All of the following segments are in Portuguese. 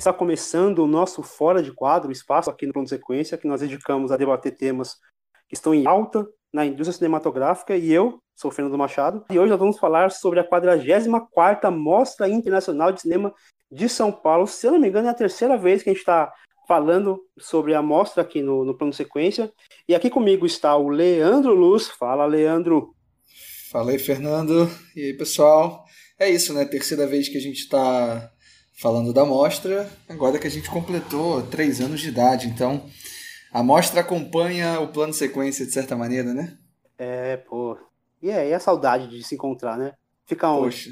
Está começando o nosso Fora de Quadro, espaço aqui no Plano Sequência, que nós dedicamos a debater temas que estão em alta na indústria cinematográfica, e eu sou Fernando Machado, e hoje nós vamos falar sobre a 44ª Mostra Internacional de Cinema de São Paulo. Se eu não me engano, é a terceira vez que a gente está falando sobre a mostra aqui no, no Plano Sequência. E aqui comigo está o Leandro Luz. Fala, Leandro. Fala aí, Fernando. E aí, pessoal? É isso, né? Terceira vez que a gente está falando da mostra, agora que a gente completou três anos de idade, então a mostra acompanha o plano sequência de certa maneira, né? É, pô. E é, e a saudade de se encontrar, né? Fica onde? Poxa.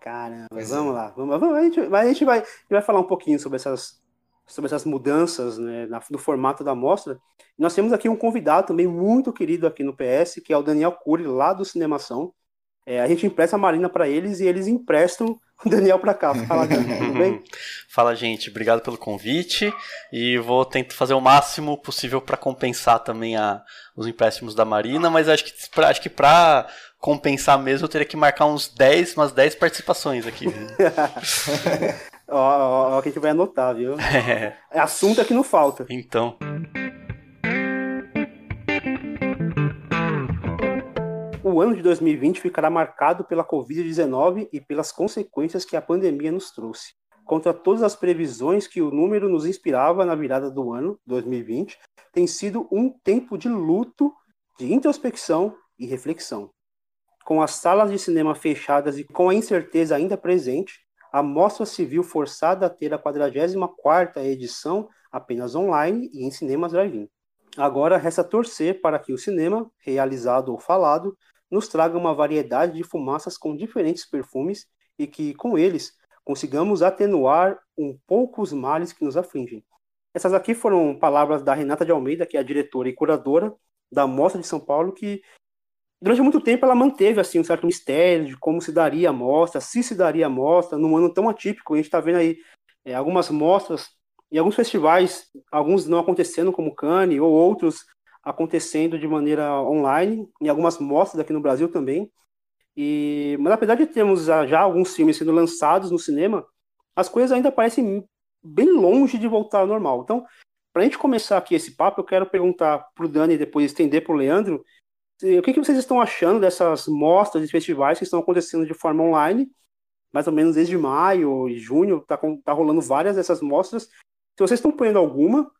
Caramba, pois vamos é. lá. Vamos, vamos, a, gente, a, gente vai, a gente vai falar um pouquinho sobre essas, sobre essas mudanças né, na, no formato da mostra. Nós temos aqui um convidado também muito querido aqui no PS, que é o Daniel Cury, lá do Cinemação. É, a gente empresta a Marina para eles e eles emprestam Daniel para cá. Fala, tudo bem? Fala, gente. Obrigado pelo convite e vou tentar fazer o máximo possível para compensar também a, os empréstimos da Marina, mas acho que pra, acho que para compensar mesmo eu teria que marcar uns 10, umas 10 participações aqui. ó, ó, ó, que a gente vai anotar, viu? É. é assunto é que não falta. Então. O ano de 2020 ficará marcado pela Covid-19 e pelas consequências que a pandemia nos trouxe. Contra todas as previsões que o número nos inspirava na virada do ano 2020, tem sido um tempo de luto, de introspecção e reflexão. Com as salas de cinema fechadas e com a incerteza ainda presente, a Mostra se viu forçada a ter a 44ª edição apenas online e em cinemas drive-in. Agora resta torcer para que o cinema, realizado ou falado, nos traga uma variedade de fumaças com diferentes perfumes e que, com eles, consigamos atenuar um pouco os males que nos afligem. Essas aqui foram palavras da Renata de Almeida, que é a diretora e curadora da Mostra de São Paulo, que durante muito tempo ela manteve assim um certo mistério de como se daria a mostra, se se daria a mostra, num ano tão atípico. A gente está vendo aí é, algumas mostras e alguns festivais, alguns não acontecendo como Cannes, ou outros acontecendo de maneira online, em algumas mostras aqui no Brasil também. E, mas apesar de termos já alguns filmes sendo lançados no cinema, as coisas ainda parecem bem longe de voltar ao normal. Então, para a gente começar aqui esse papo, eu quero perguntar para o Dani e depois estender para o Leandro, o que, que vocês estão achando dessas mostras e festivais que estão acontecendo de forma online, mais ou menos desde maio e junho, está tá rolando várias dessas mostras. Se vocês estão ponhando alguma,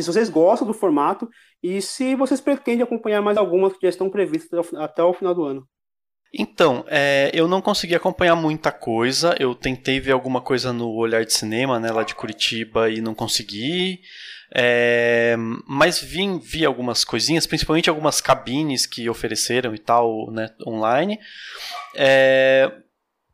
se vocês gostam do formato e se vocês pretendem acompanhar mais algumas que já estão previstas até o final do ano. Então, é, eu não consegui acompanhar muita coisa. Eu tentei ver alguma coisa no Olhar de Cinema, né, lá de Curitiba, e não consegui. É, mas vi, vi algumas coisinhas, principalmente algumas cabines que ofereceram e tal, né, online. É,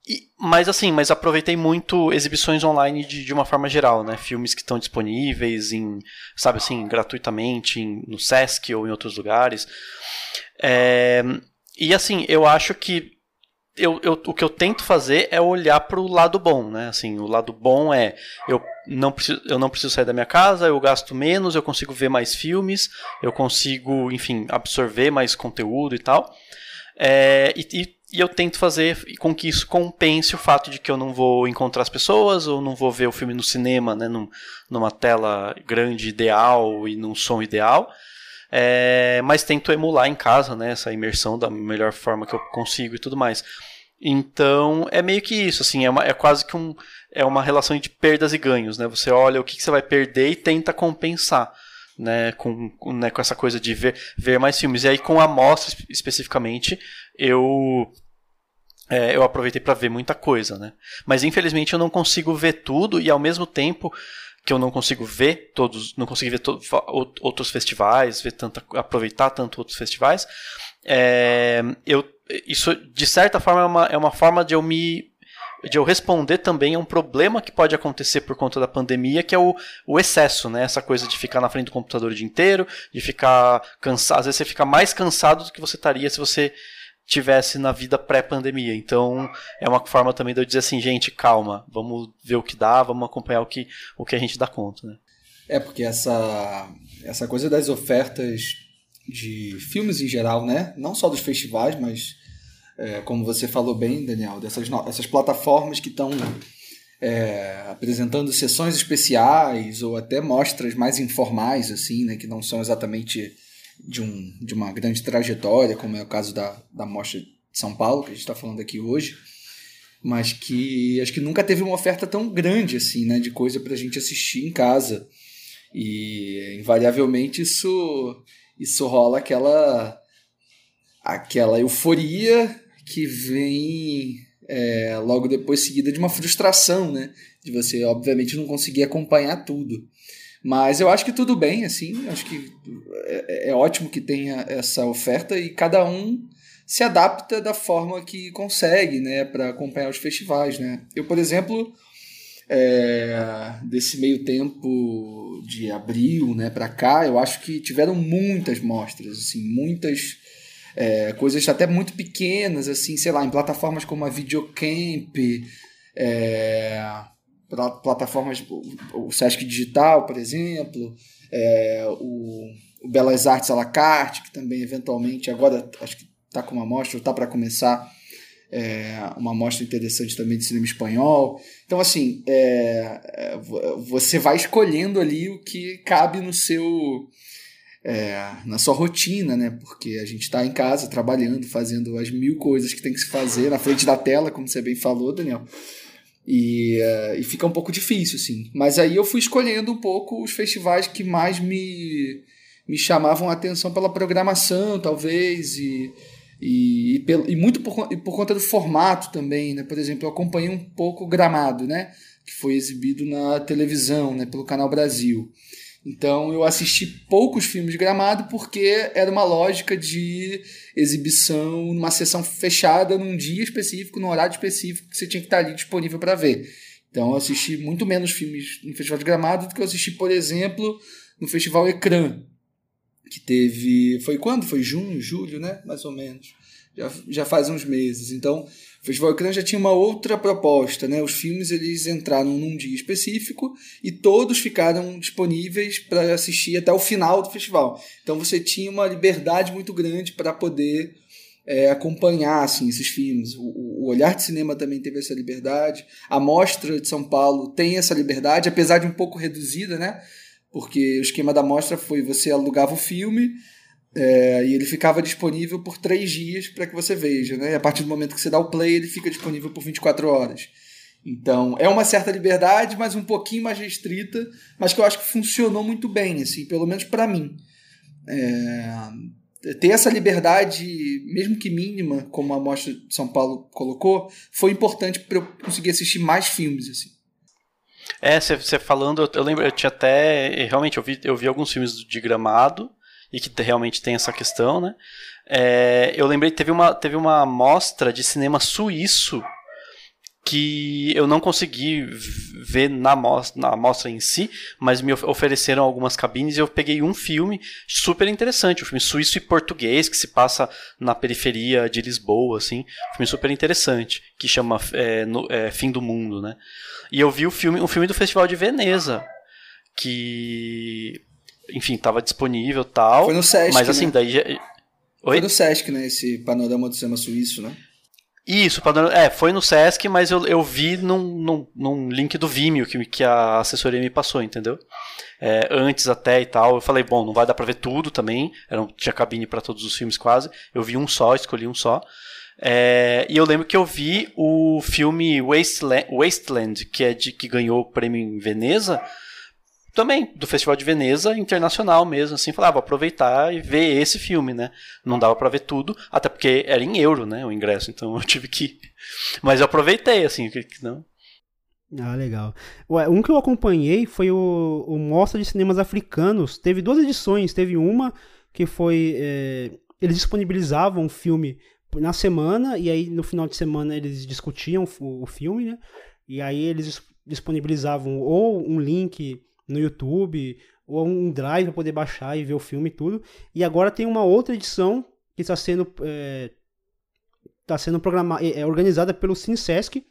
e, mas assim, mas aproveitei muito exibições online de, de uma forma geral, né? Filmes que estão disponíveis em, sabe assim, gratuitamente em, no Sesc ou em outros lugares. É, e assim, eu acho que eu, eu, o que eu tento fazer é olhar para o lado bom, né? Assim, o lado bom é eu não preciso, eu não preciso sair da minha casa, eu gasto menos, eu consigo ver mais filmes, eu consigo, enfim, absorver mais conteúdo e tal. É, e, e e eu tento fazer com que isso compense o fato de que eu não vou encontrar as pessoas ou não vou ver o filme no cinema, né, num, numa tela grande ideal e num som ideal. É, mas tento emular em casa né, essa imersão da melhor forma que eu consigo e tudo mais. Então é meio que isso, assim, é, uma, é quase que um, é uma relação de perdas e ganhos, né? Você olha o que, que você vai perder e tenta compensar né, com, né, com essa coisa de ver, ver mais filmes. E aí, com a mostra especificamente, eu é, eu aproveitei para ver muita coisa, né? Mas infelizmente eu não consigo ver tudo e ao mesmo tempo que eu não consigo ver todos, não consigo ver to outros festivais, ver tanto, aproveitar tanto outros festivais, é, eu, isso de certa forma é uma, é uma forma de eu me de eu responder também a um problema que pode acontecer por conta da pandemia, que é o, o excesso, né? Essa coisa de ficar na frente do computador o dia inteiro, de ficar cansado. Às vezes você fica mais cansado do que você estaria se você tivesse na vida pré-pandemia. Então, é uma forma também de eu dizer assim, gente, calma, vamos ver o que dá, vamos acompanhar o que, o que a gente dá conta, né? É, porque essa, essa coisa das ofertas de filmes em geral, né? Não só dos festivais, mas é, como você falou bem, Daniel, dessas, essas plataformas que estão é, apresentando sessões especiais ou até mostras mais informais, assim, né, que não são exatamente de, um, de uma grande trajetória, como é o caso da, da Mostra de São Paulo, que a gente está falando aqui hoje, mas que acho que nunca teve uma oferta tão grande assim, né, de coisa para a gente assistir em casa. E invariavelmente isso, isso rola aquela, aquela euforia que vem é, logo depois seguida de uma frustração, né? De você, obviamente, não conseguir acompanhar tudo. Mas eu acho que tudo bem, assim, acho que é, é ótimo que tenha essa oferta e cada um se adapta da forma que consegue, né, para acompanhar os festivais, né. Eu, por exemplo, é, desse meio tempo de abril, né, para cá, eu acho que tiveram muitas mostras, assim, muitas é, coisas até muito pequenas, assim, sei lá, em plataformas como a Videocamp, é, plataformas, o Sesc Digital, por exemplo, é, o, o, Belas Artes à la carte, que também eventualmente agora acho que está com uma mostra, está para começar é, uma mostra interessante também de cinema espanhol. Então, assim, é, é você vai escolhendo ali o que cabe no seu é, na sua rotina, né? Porque a gente está em casa trabalhando, fazendo as mil coisas que tem que se fazer na frente da tela, como você bem falou, Daniel. E, uh, e fica um pouco difícil, assim. Mas aí eu fui escolhendo um pouco os festivais que mais me, me chamavam a atenção pela programação, talvez, e, e, e, pelo, e muito por, e por conta do formato também, né? Por exemplo, eu acompanhei um pouco o Gramado, né? Que foi exibido na televisão, né? Pelo Canal Brasil. Então eu assisti poucos filmes de Gramado porque era uma lógica de exibição numa sessão fechada num dia específico, num horário específico que você tinha que estar ali disponível para ver. Então eu assisti muito menos filmes no Festival de Gramado do que eu assisti, por exemplo, no Festival Ecrã, que teve. Foi quando? Foi junho, julho, né? Mais ou menos. Já, já faz uns meses. Então, Festival Ecrã já tinha uma outra proposta, né? Os filmes eles entraram num dia específico e todos ficaram disponíveis para assistir até o final do festival. Então você tinha uma liberdade muito grande para poder é, acompanhar assim, esses filmes. O, o, Olhar de Cinema também teve essa liberdade. A Mostra de São Paulo tem essa liberdade, apesar de um pouco reduzida, né? Porque o esquema da mostra foi você alugava o filme, é, e ele ficava disponível por três dias para que você veja. Né? E a partir do momento que você dá o play, ele fica disponível por 24 horas. Então, é uma certa liberdade, mas um pouquinho mais restrita, mas que eu acho que funcionou muito bem, assim, pelo menos para mim. É, ter essa liberdade, mesmo que mínima, como a Mostra de São Paulo colocou, foi importante para eu conseguir assistir mais filmes. Assim. É, você falando, eu lembro, eu tinha até. Realmente, eu vi, eu vi alguns filmes de gramado e que realmente tem essa questão, né? É, eu lembrei teve uma teve uma mostra de cinema suíço que eu não consegui ver na mostra, na mostra em si, mas me ofereceram algumas cabines e eu peguei um filme super interessante, um filme suíço e português que se passa na periferia de Lisboa, assim, um filme super interessante que chama é, no, é, Fim do Mundo, né? E eu vi o filme, um filme do Festival de Veneza que enfim, estava disponível tal. Foi no Sesc. Mas assim, né? daí já... Foi no Sesc, né? Esse panorama do cinema suíço, né? Isso, é, foi no Sesc, mas eu, eu vi num, num, num link do Vimeo que, que a assessoria me passou, entendeu? É, antes até e tal, eu falei, bom, não vai dar pra ver tudo também, era, tinha cabine para todos os filmes quase, eu vi um só, escolhi um só. É, e eu lembro que eu vi o filme Wasteland, Wasteland que é de que ganhou o prêmio em Veneza, também do Festival de Veneza internacional mesmo, assim, falava, ah, vou aproveitar e ver esse filme, né? Não dava para ver tudo, até porque era em euro, né, o ingresso, então eu tive que mas eu aproveitei assim, que não. Ah, legal. Um que eu acompanhei foi o, o Mostra de Cinemas Africanos. Teve duas edições. Teve uma que foi. É, eles disponibilizavam um filme na semana, e aí no final de semana eles discutiam o, o filme, né? E aí eles disponibilizavam ou um link no YouTube, ou um drive para poder baixar e ver o filme e tudo. E agora tem uma outra edição que está sendo, é, tá sendo programada, é, é, organizada pelo CineSesc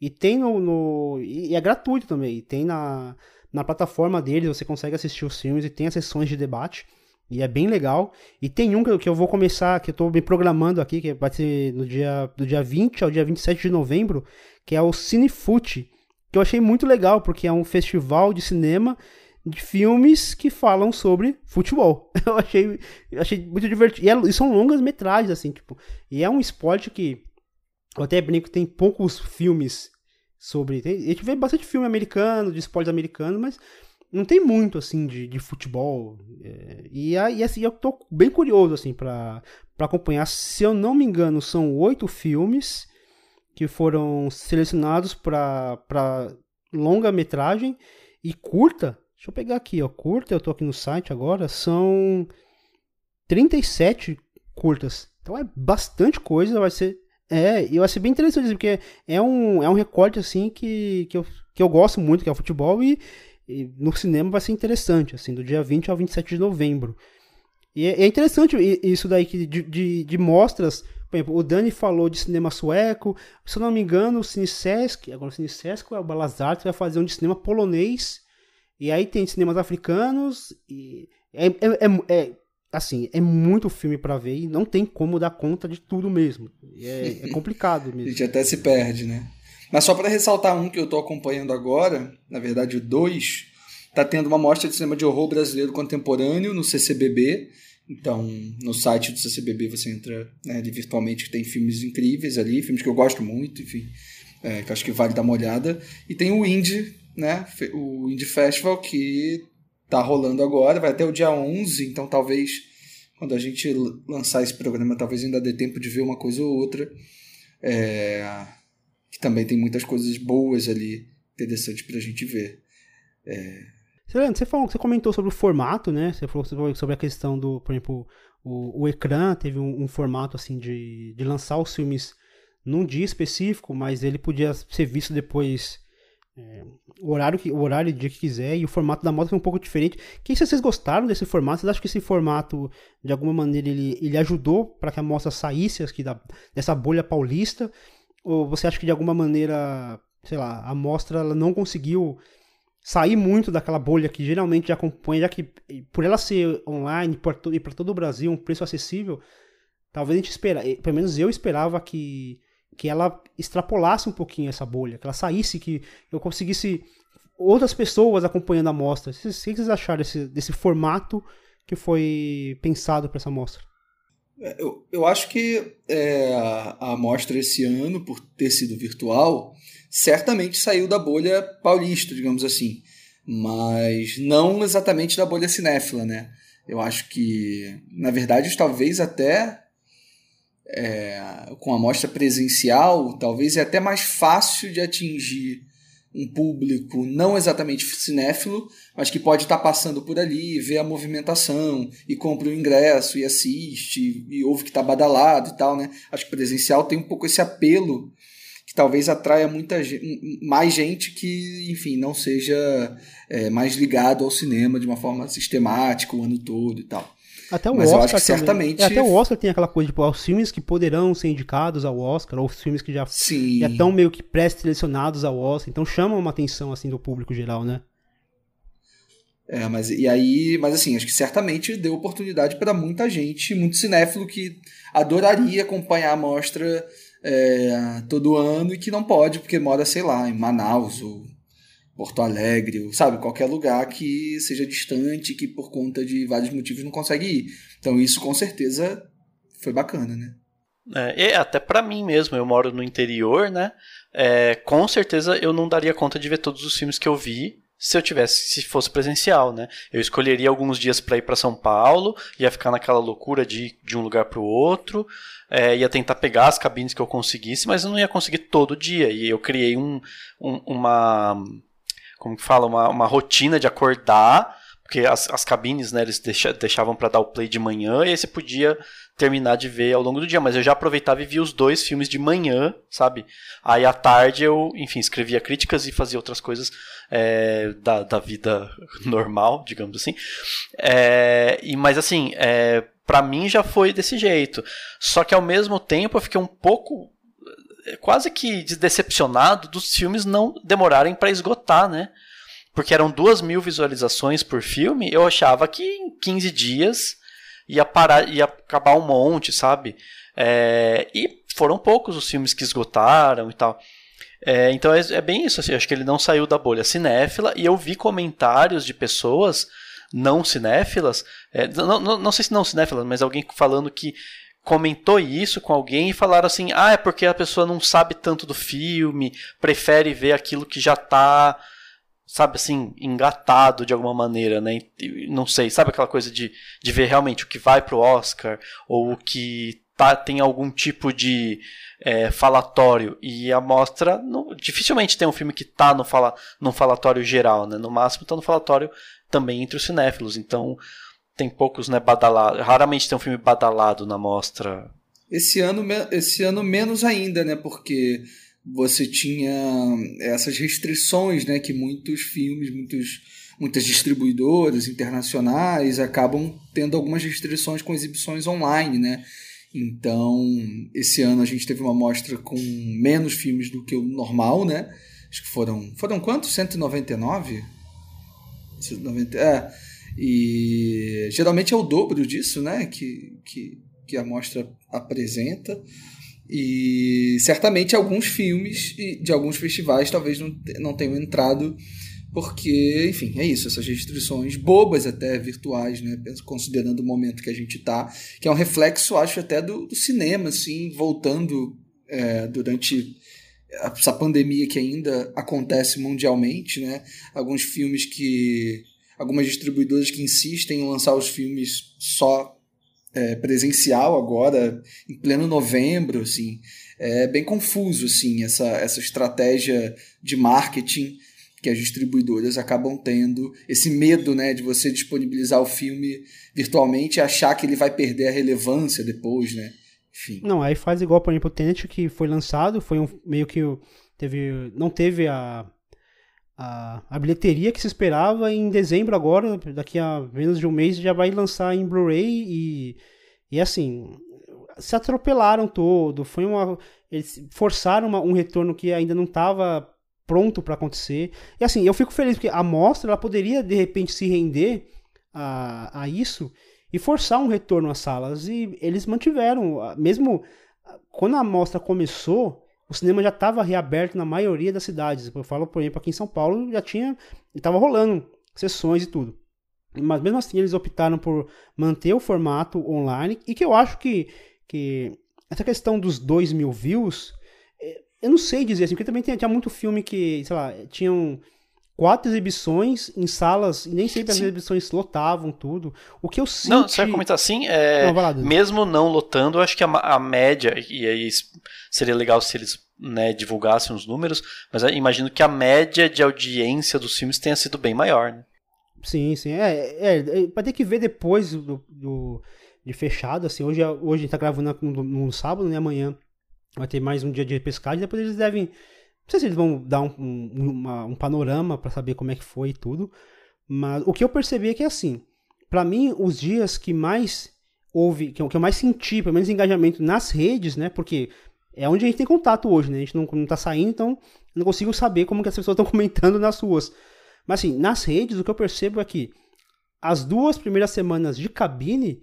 e tem no, no, e é gratuito também. E tem na, na plataforma deles, você consegue assistir os filmes e tem as sessões de debate. E é bem legal. E tem um que eu vou começar, que eu estou me programando aqui, que vai ser no dia, do dia 20 ao dia 27 de novembro, que é o Cinefoot que eu achei muito legal, porque é um festival de cinema de filmes que falam sobre futebol. Eu achei, eu achei muito divertido. E, é, e, são longas metragens, assim, tipo. E é um esporte que. Eu até brinco tem poucos filmes sobre. Tem, a gente vê bastante filme americano, de esportes americanos, mas não tem muito, assim, de, de futebol. É, e aí, assim, eu tô bem curioso, assim, pra acompanhar. Se eu não me engano, são oito filmes que foram selecionados para longa-metragem e curta. Deixa eu pegar aqui, ó, curta, eu tô aqui no site agora, são 37 curtas. Então é bastante coisa, vai ser é, e vai ser bem interessante porque é um, é um recorte assim que, que, eu, que eu gosto muito, que é o futebol e, e no cinema vai ser interessante, assim, do dia 20 ao 27 de novembro. E é, é interessante isso daí de, de, de mostras por exemplo, o Dani falou de cinema sueco. Se eu não me engano, o Cinesesc, agora o Cinesesc é o Belas Artes, vai fazer um de cinema polonês. E aí tem cinemas africanos. E é, é, é, é assim, é muito filme para ver e não tem como dar conta de tudo mesmo. É, é complicado mesmo. A gente até se perde, né? Mas só para ressaltar um que eu tô acompanhando agora, na verdade o dois, tá tendo uma mostra de cinema de horror brasileiro contemporâneo no CCBB então, no site do CCBB você entra né, virtualmente, tem filmes incríveis ali, filmes que eu gosto muito, enfim, é, que acho que vale dar uma olhada. E tem o Indie, né, o Indie Festival, que tá rolando agora, vai até o dia 11, então talvez quando a gente lançar esse programa, talvez ainda dê tempo de ver uma coisa ou outra. É, que também tem muitas coisas boas ali, interessantes para a gente ver. É, você, falou, você comentou sobre o formato, né? Você falou sobre a questão do, por exemplo, o, o ecrã teve um, um, formato assim de, de lançar os filmes num dia específico, mas ele podia ser visto depois é, o horário que o horário dia que quiser e o formato da moto foi um pouco diferente. Que se vocês gostaram desse formato, vocês acham que esse formato de alguma maneira ele, ele ajudou para que a mostra saísse aqui da, dessa bolha paulista? Ou você acha que de alguma maneira, sei lá, a mostra ela não conseguiu sair muito daquela bolha que geralmente acompanha, já que por ela ser online e para todo o Brasil, um preço acessível, talvez a gente espera, pelo menos eu esperava que, que ela extrapolasse um pouquinho essa bolha, que ela saísse, que eu conseguisse outras pessoas acompanhando a mostra. O que vocês acharam desse, desse formato que foi pensado para essa mostra? É, eu, eu acho que é, a mostra esse ano, por ter sido virtual, certamente saiu da bolha paulista, digamos assim, mas não exatamente da bolha cinéfila, né? Eu acho que, na verdade, talvez até é, com a mostra presencial, talvez é até mais fácil de atingir um público não exatamente cinéfilo, mas que pode estar passando por ali, vê a movimentação e compra o ingresso e assiste e ouve que está badalado e tal, né? Acho que presencial tem um pouco esse apelo que talvez atraia muita mais gente que, enfim, não seja é, mais ligado ao cinema de uma forma sistemática o ano todo e tal. Até o Mas Oscar eu acho que certamente. É, até o Oscar tem aquela coisa, tipo, os filmes que poderão ser indicados ao Oscar, ou os filmes que já, já estão meio que pré-selecionados ao Oscar, então chamam uma atenção assim do público geral, né? É, mas e aí, mas assim, acho que certamente deu oportunidade para muita gente, muito cinéfilo que adoraria acompanhar a mostra é, todo ano e que não pode porque mora, sei lá, em Manaus ou Porto Alegre, ou, sabe, qualquer lugar que seja distante, que por conta de vários motivos não consegue ir. Então isso com certeza foi bacana, né? É, até para mim mesmo, eu moro no interior, né? É, com certeza eu não daria conta de ver todos os filmes que eu vi se eu tivesse, se fosse presencial, né? Eu escolheria alguns dias para ir para São Paulo, ia ficar naquela loucura de de um lugar para o outro, é, ia tentar pegar as cabines que eu conseguisse, mas eu não ia conseguir todo dia. E eu criei um, um uma como que fala, uma, uma rotina de acordar, porque as, as cabines, né, eles deixa, deixavam para dar o play de manhã e aí você podia terminar de ver ao longo do dia, mas eu já aproveitava e via os dois filmes de manhã, sabe? Aí à tarde eu, enfim, escrevia críticas e fazia outras coisas é, da, da vida normal, digamos assim. É, e, mas assim, é, para mim já foi desse jeito. Só que ao mesmo tempo eu fiquei um pouco é, quase que decepcionado dos filmes não demorarem para esgotar, né? Porque eram duas mil visualizações por filme, eu achava que em 15 dias ia parar, ia acabar um monte, sabe? É, e foram poucos os filmes que esgotaram e tal. É, então é, é, bem isso, assim, acho que ele não saiu da bolha cinéfila e eu vi comentários de pessoas não cinéfilas, é, não, não, não sei se não cinéfilas, mas alguém falando que comentou isso com alguém e falaram assim: ah, é porque a pessoa não sabe tanto do filme, prefere ver aquilo que já tá, sabe assim, engatado de alguma maneira, né? Não sei, sabe aquela coisa de, de ver realmente o que vai pro Oscar ou o que tá, tem algum tipo de é, falatório e a mostra não, dificilmente tem um filme que tá no, fala, no falatório geral, né? No máximo tá no falatório também entre os cinéfilos. Então tem poucos, né, badalados. Raramente tem um filme badalado na mostra. Esse ano, esse ano menos ainda, né? Porque você tinha essas restrições, né? Que muitos filmes, muitos, muitas distribuidoras internacionais acabam tendo algumas restrições com exibições online, né? Então, esse ano a gente teve uma mostra com menos filmes do que o normal, né? Acho que foram. Foram quantos? 199? 190, é. E geralmente é o dobro disso, né? Que, que, que a mostra apresenta. E certamente alguns filmes de alguns festivais talvez não, não tenham entrado porque, enfim, é isso, essas restrições bobas até virtuais, né, considerando o momento que a gente está, que é um reflexo, acho, até do, do cinema, assim, voltando é, durante essa pandemia que ainda acontece mundialmente, né, alguns filmes que, algumas distribuidoras que insistem em lançar os filmes só é, presencial agora, em pleno novembro, assim, é bem confuso, assim, essa, essa estratégia de marketing que as distribuidoras acabam tendo esse medo né, de você disponibilizar o filme virtualmente e achar que ele vai perder a relevância depois, né? Não, aí faz igual, por exemplo, o Tenet que foi lançado, foi um meio que teve não teve a, a, a bilheteria que se esperava em dezembro agora, daqui a menos de um mês já vai lançar em Blu-ray e e assim, se atropelaram todo, foi uma eles forçaram uma, um retorno que ainda não estava pronto para acontecer. E assim, eu fico feliz porque a mostra ela poderia de repente se render a, a isso e forçar um retorno às salas. E eles mantiveram, mesmo quando a mostra começou, o cinema já estava reaberto na maioria das cidades. Eu falo, por exemplo, aqui em São Paulo já tinha, estava rolando sessões e tudo. Mas mesmo assim eles optaram por manter o formato online e que eu acho que, que essa questão dos 2 mil views eu não sei dizer assim, porque também tinha, tinha muito filme que, sei lá, tinham quatro exibições em salas e nem sempre Sim. as exibições lotavam tudo. O que eu sinto. Não, você vai comentar assim, é, não, mesmo não lotando, eu acho que a, a, média, e aí seria legal se eles né, divulgassem os números, mas imagino que a média de audiência dos filmes tenha sido bem maior. Né? Sim, sim. É, é, é, vai ter que ver depois do, do de fechado, assim, hoje, hoje a gente tá gravando no, no sábado, né, amanhã vai ter mais um dia de pescagem, depois eles devem. Sei se eles vão dar um, um, uma, um panorama para saber como é que foi e tudo. Mas o que eu percebi é que assim, para mim, os dias que mais houve, que eu, que eu mais senti, pelo menos engajamento nas redes, né? Porque é onde a gente tem contato hoje, né? A gente não, não tá saindo, então não consigo saber como que as pessoas estão comentando nas ruas. Mas assim, nas redes, o que eu percebo é que as duas primeiras semanas de cabine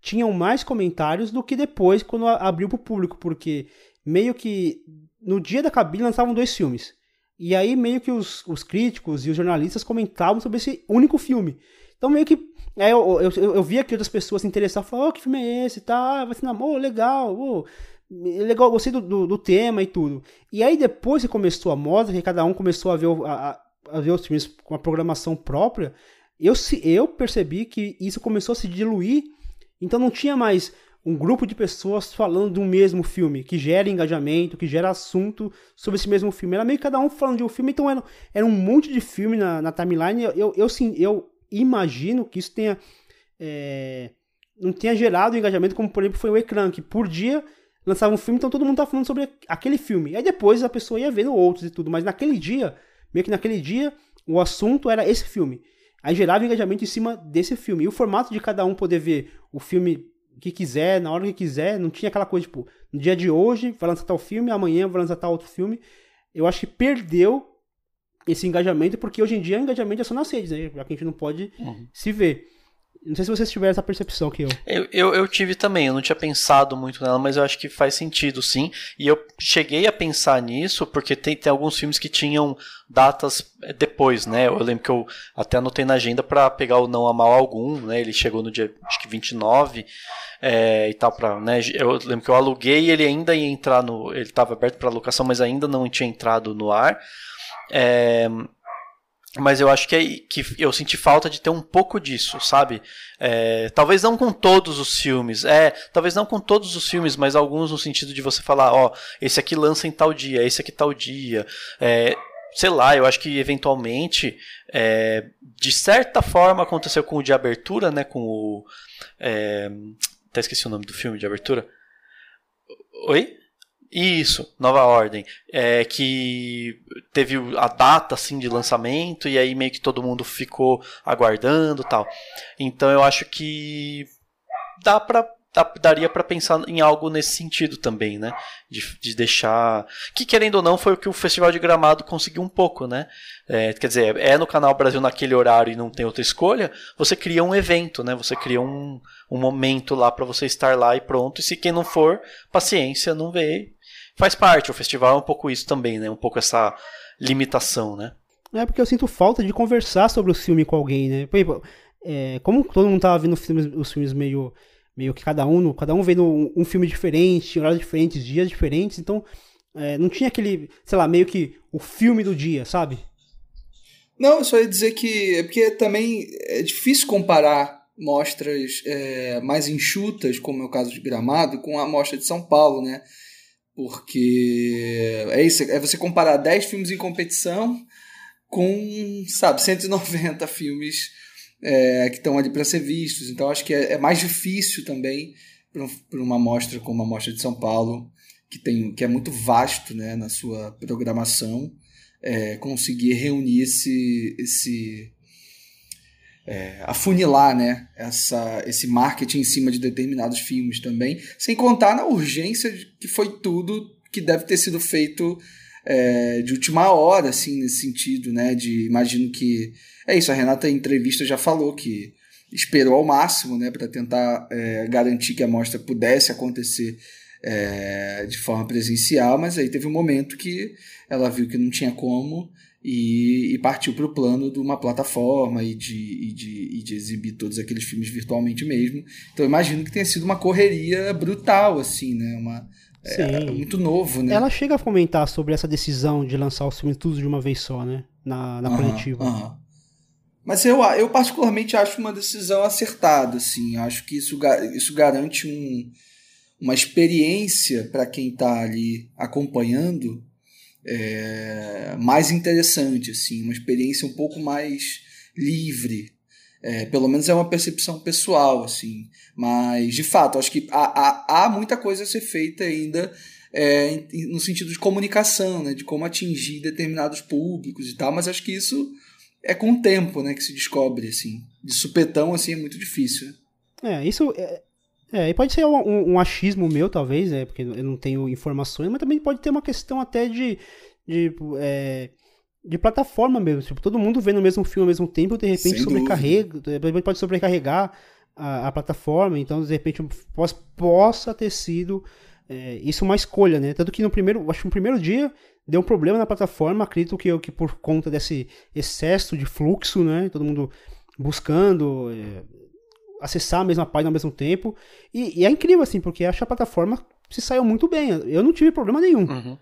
tinham mais comentários do que depois quando abriu para o público, porque meio que no dia da cabine lançavam dois filmes. E aí meio que os, os críticos e os jornalistas comentavam sobre esse único filme. Então meio que é, eu, eu, eu, eu via que outras pessoas se interessavam, falavam, oh, que filme é esse? Tá, vai ser oh, legal, oh, legal, gostei do, do, do, tema e tudo. E aí depois que começou a moda, que cada um começou a ver, a, a ver os filmes com a programação própria, eu, eu percebi que isso começou a se diluir então não tinha mais um grupo de pessoas falando do mesmo filme, que gera engajamento, que gera assunto sobre esse mesmo filme. Era meio cada um falando de um filme, então era, era um monte de filme na, na timeline. Eu, eu, eu, sim, eu imagino que isso tenha. É, não tenha gerado engajamento, como por exemplo foi o Ecrã, que por dia lançava um filme, então todo mundo tá falando sobre aquele filme. Aí depois a pessoa ia vendo outros e tudo, mas naquele dia, meio que naquele dia, o assunto era esse filme. Aí gerava engajamento em cima desse filme. E o formato de cada um poder ver o filme que quiser, na hora que quiser, não tinha aquela coisa, tipo, no dia de hoje vai lançar tal filme, amanhã vai lançar tal outro filme. Eu acho que perdeu esse engajamento, porque hoje em dia o engajamento é só nas redes, né? Já que a gente não pode uhum. se ver. Não sei se vocês tiveram essa percepção que eu. eu. Eu, eu. tive também, eu não tinha pensado muito nela, mas eu acho que faz sentido, sim. E eu cheguei a pensar nisso porque tem, tem alguns filmes que tinham datas eh, depois, né? Eu lembro que eu até anotei na agenda para pegar o Não Há Algum, né? Ele chegou no dia, acho que 29 é, e tal, pra, né? Eu lembro que eu aluguei e ele ainda ia entrar no. Ele estava aberto para locação, mas ainda não tinha entrado no ar. É, mas eu acho que, é, que eu senti falta de ter um pouco disso, sabe? É, talvez não com todos os filmes, é, talvez não com todos os filmes, mas alguns no sentido de você falar, ó, esse aqui lança em tal dia, esse aqui tal dia. É, sei lá, eu acho que eventualmente, é, de certa forma aconteceu com o de abertura, né? Com o. É, até esqueci o nome do filme de abertura. Oi? Isso, Nova Ordem. É, que teve a data assim de lançamento e aí meio que todo mundo ficou aguardando tal. Então eu acho que dá pra, daria para pensar em algo nesse sentido também, né? De, de, deixar. Que querendo ou não foi o que o Festival de Gramado conseguiu um pouco, né? É, quer dizer, é no Canal Brasil naquele horário e não tem outra escolha, você cria um evento, né? Você cria um, um momento lá para você estar lá e pronto. E se quem não for, paciência, não vê faz parte. O festival é um pouco isso também, né? Um pouco essa limitação, né? É porque eu sinto falta de conversar sobre o filme com alguém, né? Por exemplo, é, como todo mundo tava vendo os filmes, os filmes meio, meio que cada um, cada um vendo um, um filme diferente, horários diferentes, dias diferentes, então é, não tinha aquele, sei lá, meio que o filme do dia, sabe? Não, eu só ia dizer que é porque também é difícil comparar mostras é, mais enxutas, como é o caso de Gramado, com a mostra de São Paulo, né? Porque é isso, é você comparar 10 filmes em competição com, sabe, 190 filmes é, que estão ali para ser vistos. Então acho que é, é mais difícil também para uma mostra como a Mostra de São Paulo, que, tem, que é muito vasto né, na sua programação, é, conseguir reunir esse, esse é, afunilar né, essa, esse marketing em cima de determinados filmes também, sem contar na urgência que foi tudo que deve ter sido feito é, de última hora, assim, nesse sentido, né? De imagino que é isso. A Renata em entrevista já falou que esperou ao máximo, né, para tentar é, garantir que a mostra pudesse acontecer é, de forma presencial, mas aí teve um momento que ela viu que não tinha como e, e partiu para o plano de uma plataforma e de, e, de, e de exibir todos aqueles filmes virtualmente mesmo. Então imagino que tenha sido uma correria brutal, assim, né? Uma, é, é muito novo, né? Ela chega a comentar sobre essa decisão de lançar os filmes tudo de uma vez só, né? Na, na uhum, coletiva. Uhum. Mas eu, eu particularmente acho uma decisão acertada, assim. Acho que isso, isso garante um, uma experiência para quem está ali acompanhando é, mais interessante, assim, uma experiência um pouco mais livre. É, pelo menos é uma percepção pessoal, assim. Mas, de fato, acho que há, há, há muita coisa a ser feita ainda é, no sentido de comunicação, né? De como atingir determinados públicos e tal. Mas acho que isso é com o tempo, né? Que se descobre, assim. De supetão, assim, é muito difícil. É, isso é, é, e pode ser um, um, achismo meu, talvez, é, porque eu não tenho informações, mas também pode ter uma questão até de. de, é, de plataforma mesmo. Tipo, todo mundo vendo o mesmo filme ao mesmo tempo, de repente Sem sobrecarrega. Pode sobrecarregar a, a, plataforma, então de repente possa, possa ter sido é, isso uma escolha, né? Tanto que no primeiro. Acho que no primeiro dia deu um problema na plataforma, acredito que, que por conta desse excesso de fluxo, né? Todo mundo buscando. É, acessar a mesma página ao mesmo tempo. E, e, é incrível, assim, porque acho que a plataforma se saiu muito bem. Eu não tive problema nenhum. Uhum.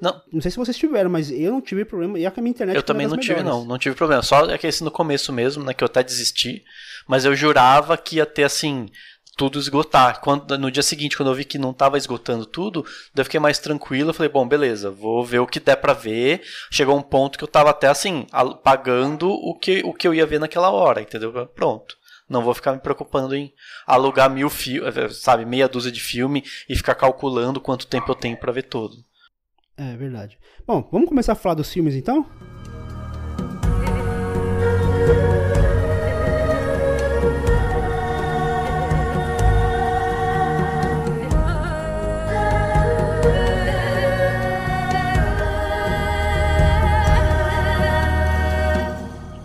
Não. não sei se vocês tiveram, mas eu não tive problema. E a minha internet Eu também não tive, não. Não tive problema. Só é que esse no começo mesmo, né? Que eu até desisti. Mas eu jurava que ia ter, assim, tudo esgotar. Quando, no dia seguinte, quando eu vi que não estava esgotando tudo, eu fiquei mais tranquilo. Eu falei, bom, beleza, vou ver o que der para ver. Chegou um ponto que eu tava até assim, pagando o que, o que eu ia ver naquela hora, entendeu? Pronto. Não vou ficar me preocupando em alugar mil sabe, meia dúzia de filme e ficar calculando quanto tempo eu tenho para ver todo. É verdade. Bom, vamos começar a falar dos filmes então?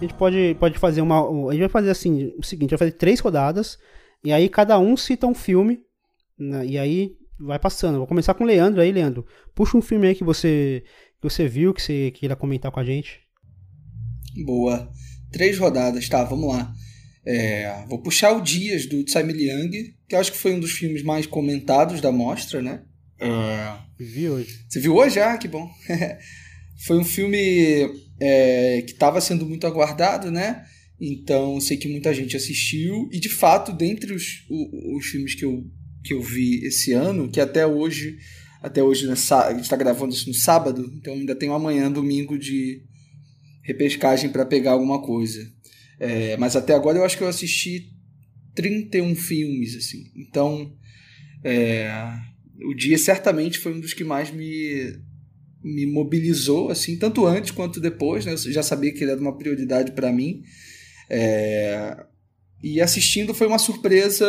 Gente pode, pode fazer uma. A gente vai fazer assim: o seguinte, vai fazer três rodadas, e aí cada um cita um filme, né, e aí vai passando. Vou começar com o Leandro aí, Leandro. Puxa um filme aí que você, que você viu, que você queira comentar com a gente. Boa. Três rodadas, tá, vamos lá. É, vou puxar o Dias do Tsai Liang, que eu acho que foi um dos filmes mais comentados da mostra, né? É... Vi hoje. Você viu hoje? Ah, que bom. foi um filme é, que estava sendo muito aguardado, né? Então sei que muita gente assistiu. E de fato, dentre os, os, filmes que eu, que eu vi esse ano, que até hoje, até hoje né, a gente está gravando isso no sábado, então ainda tenho amanhã, domingo, de repescagem para pegar alguma coisa. É, mas até agora eu acho que eu assisti 31 filmes, assim. Então, é, o dia certamente foi um dos que mais me, me mobilizou, assim, tanto antes quanto depois, né? Eu já sabia que ele era uma prioridade para mim. É, e assistindo foi uma surpresa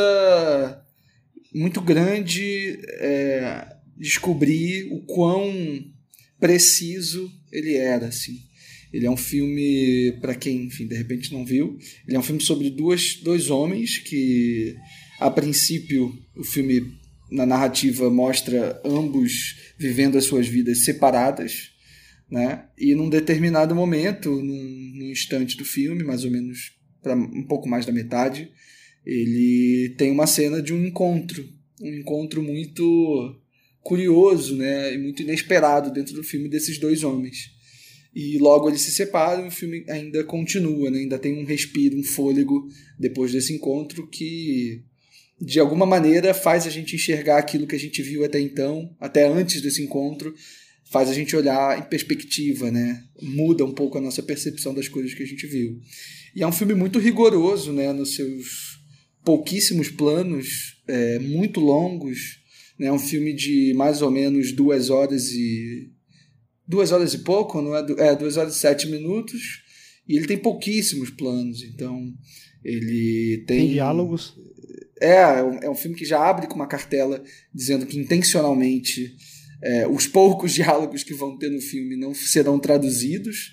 muito grande é, descobrir o quão preciso ele era, assim. Ele é um filme, para quem, enfim, de repente não viu, ele é um filme sobre duas, dois homens que, a princípio, o filme na narrativa mostra ambos vivendo as suas vidas separadas, né? E num determinado momento, num, num instante do filme, mais ou menos para um pouco mais da metade, ele tem uma cena de um encontro, um encontro muito curioso, né, e muito inesperado dentro do filme desses dois homens. E logo eles se separam e o filme ainda continua, né? ainda tem um respiro, um fôlego depois desse encontro que de alguma maneira faz a gente enxergar aquilo que a gente viu até então, até antes desse encontro, faz a gente olhar em perspectiva, né? Muda um pouco a nossa percepção das coisas que a gente viu. E é um filme muito rigoroso, né? Nos seus pouquíssimos planos, é, muito longos. É né? um filme de mais ou menos duas horas e duas horas e pouco, não é? É, duas horas e sete minutos. E ele tem pouquíssimos planos, então ele tem. Tem diálogos. É, é um, é um filme que já abre com uma cartela dizendo que intencionalmente é, os poucos diálogos que vão ter no filme não serão traduzidos.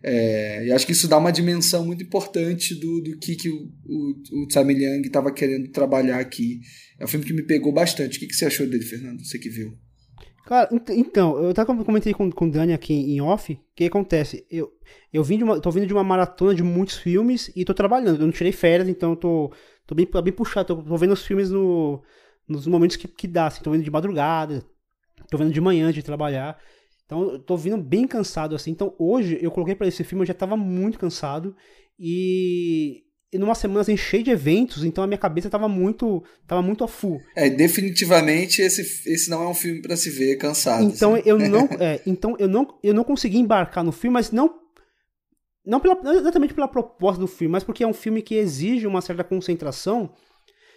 É, e acho que isso dá uma dimensão muito importante do, do que, que o, o, o Tsai Liang estava querendo trabalhar aqui. É um filme que me pegou bastante. O que, que você achou dele, Fernando? Você que viu? Cara, então, eu até comentei com, com o Dani aqui em off, o que acontece? Eu, eu vim de uma, tô vindo de uma maratona de muitos filmes e tô trabalhando. Eu não tirei férias, então eu tô, tô bem, bem puxado. Tô, tô vendo os filmes no, nos momentos que, que dá, assim. Tô vendo de madrugada, tô vendo de manhã de trabalhar. Então eu tô vindo bem cansado, assim. Então hoje eu coloquei para esse filme, eu já tava muito cansado. E e numa semana assim, cheia de eventos, então a minha cabeça tava muito, tava muito a full. É, definitivamente esse, esse não é um filme para se ver cansado. Então assim. eu não, é, então eu não, eu não consegui embarcar no filme, mas não não, pela, não exatamente pela proposta do filme, mas porque é um filme que exige uma certa concentração.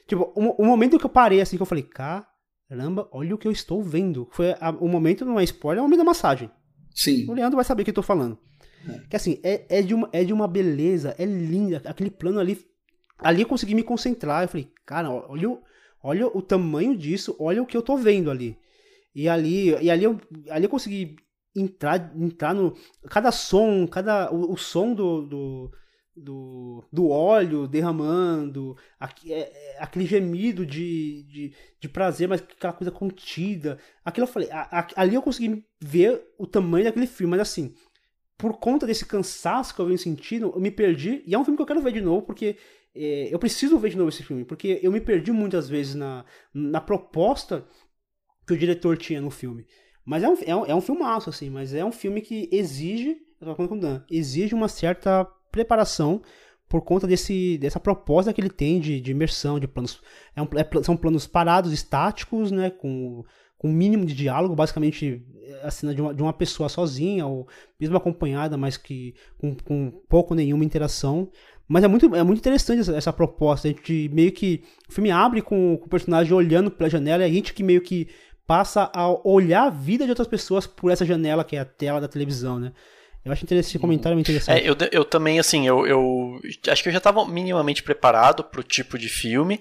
Tipo, o, o momento que eu parei assim, que eu falei, caramba, olha o que eu estou vendo. Foi a, o momento, não é spoiler, é o momento da massagem. Sim. O Leandro vai saber o que eu tô falando. Que assim, é, é, de uma, é de uma beleza, é linda. Aquele plano ali. Ali eu consegui me concentrar. Eu falei, cara, olha, o, olha o tamanho disso, olha o que eu tô vendo ali. E ali, e ali, eu, ali eu consegui entrar, entrar no. Cada som, cada. O, o som do, do, do, do, óleo derramando, é, é, aquele gemido de, de, de, prazer, mas aquela coisa contida. Aquilo eu falei, a, a, ali eu consegui ver o tamanho daquele filme, mas assim, por conta desse cansaço que eu venho sentindo, eu me perdi. E é um filme que eu quero ver de novo, porque é, eu preciso ver de novo esse filme, porque eu me perdi muitas vezes na, na proposta que o diretor tinha no filme. Mas é um, é um, é um filmaço, assim, mas é um filme que exige, eu tava falando com o Dan, exige uma certa preparação por conta desse, dessa proposta que ele tem de, de imersão, de planos. É um, é, são planos parados, estáticos, né? Com com um mínimo de diálogo, basicamente a cena de uma, de uma pessoa sozinha, ou mesmo acompanhada, mas que com, com pouco nenhuma interação. Mas é muito, é muito interessante essa, essa proposta. A gente meio que. O filme abre com, com, o personagem olhando pela janela e a gente que meio que passa a olhar a vida de outras pessoas por essa janela que é a tela da televisão, né? Eu acho interessante, esse comentário é muito interessante. É, eu, eu também, assim, eu, eu acho que eu já estava minimamente preparado para o tipo de filme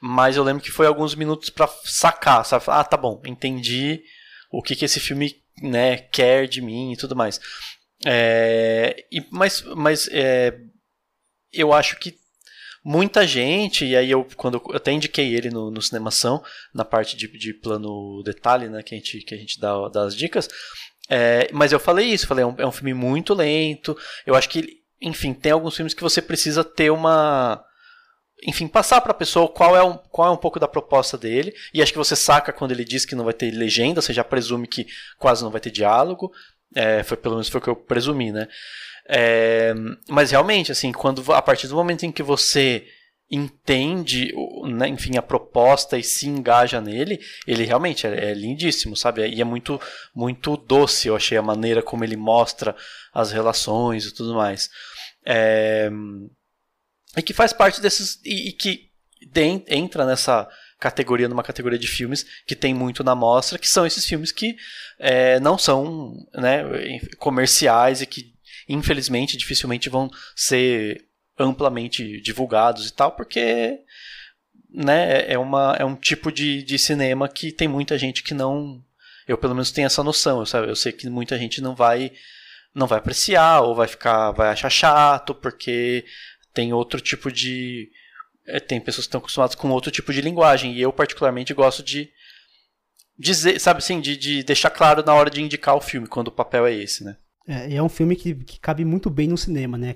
mas eu lembro que foi alguns minutos para sacar, sabe? Ah, tá bom, entendi o que, que esse filme né, quer de mim e tudo mais. É, e, mas mas é, eu acho que muita gente, e aí eu quando eu até indiquei ele no, no Cinemação, na parte de, de plano detalhe, né, que a gente, que a gente dá, dá as dicas, é, mas eu falei isso, falei, é um, é um filme muito lento, eu acho que, enfim, tem alguns filmes que você precisa ter uma enfim, passar para a pessoa qual é, um, qual é um pouco da proposta dele. E acho que você saca quando ele diz que não vai ter legenda, você já presume que quase não vai ter diálogo. É, foi pelo menos foi o que eu presumi, né? É, mas realmente, assim, quando a partir do momento em que você entende, né, enfim, a proposta e se engaja nele, ele realmente é, é, lindíssimo, sabe? E é muito, muito doce, eu achei a maneira como ele mostra as relações e tudo mais. É, e que faz parte desses. e, e que de, entra nessa categoria, numa categoria de filmes que tem muito na mostra, que são esses filmes que é, não são né, comerciais e que, infelizmente, dificilmente vão ser amplamente divulgados e tal, porque né, é, uma, é um tipo de, de cinema que tem muita gente que não. Eu pelo menos tenho essa noção, sabe? Eu sei que muita gente não vai não vai apreciar ou vai ficar vai achar chato porque tem outro tipo de. É, tem pessoas que estão acostumadas com outro tipo de linguagem. E eu, particularmente, gosto de dizer, sabe assim, de, de deixar claro na hora de indicar o filme, quando o papel é esse, né? É, é um filme que, que cabe muito bem no cinema, né?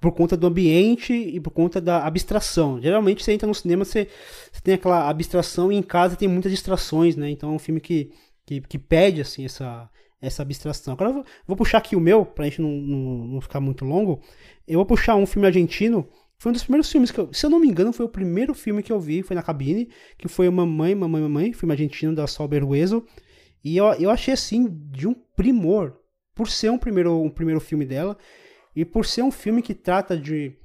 Por conta do ambiente e por conta da abstração. Geralmente você entra no cinema, você, você tem aquela abstração e em casa tem muitas distrações, né? Então é um filme que, que, que pede, assim, essa, essa abstração. Agora eu vou, vou puxar aqui o meu, pra gente não, não, não, ficar muito longo. Eu vou puxar um filme argentino. Foi um dos primeiros filmes que eu, se eu não me engano, foi o primeiro filme que eu vi, foi na cabine, que foi Mamãe, Mamãe, Mamãe, filme argentino da Sol Berueso. E eu, eu achei assim de um primor, por ser um primeiro, um primeiro filme dela, e por ser um filme que trata de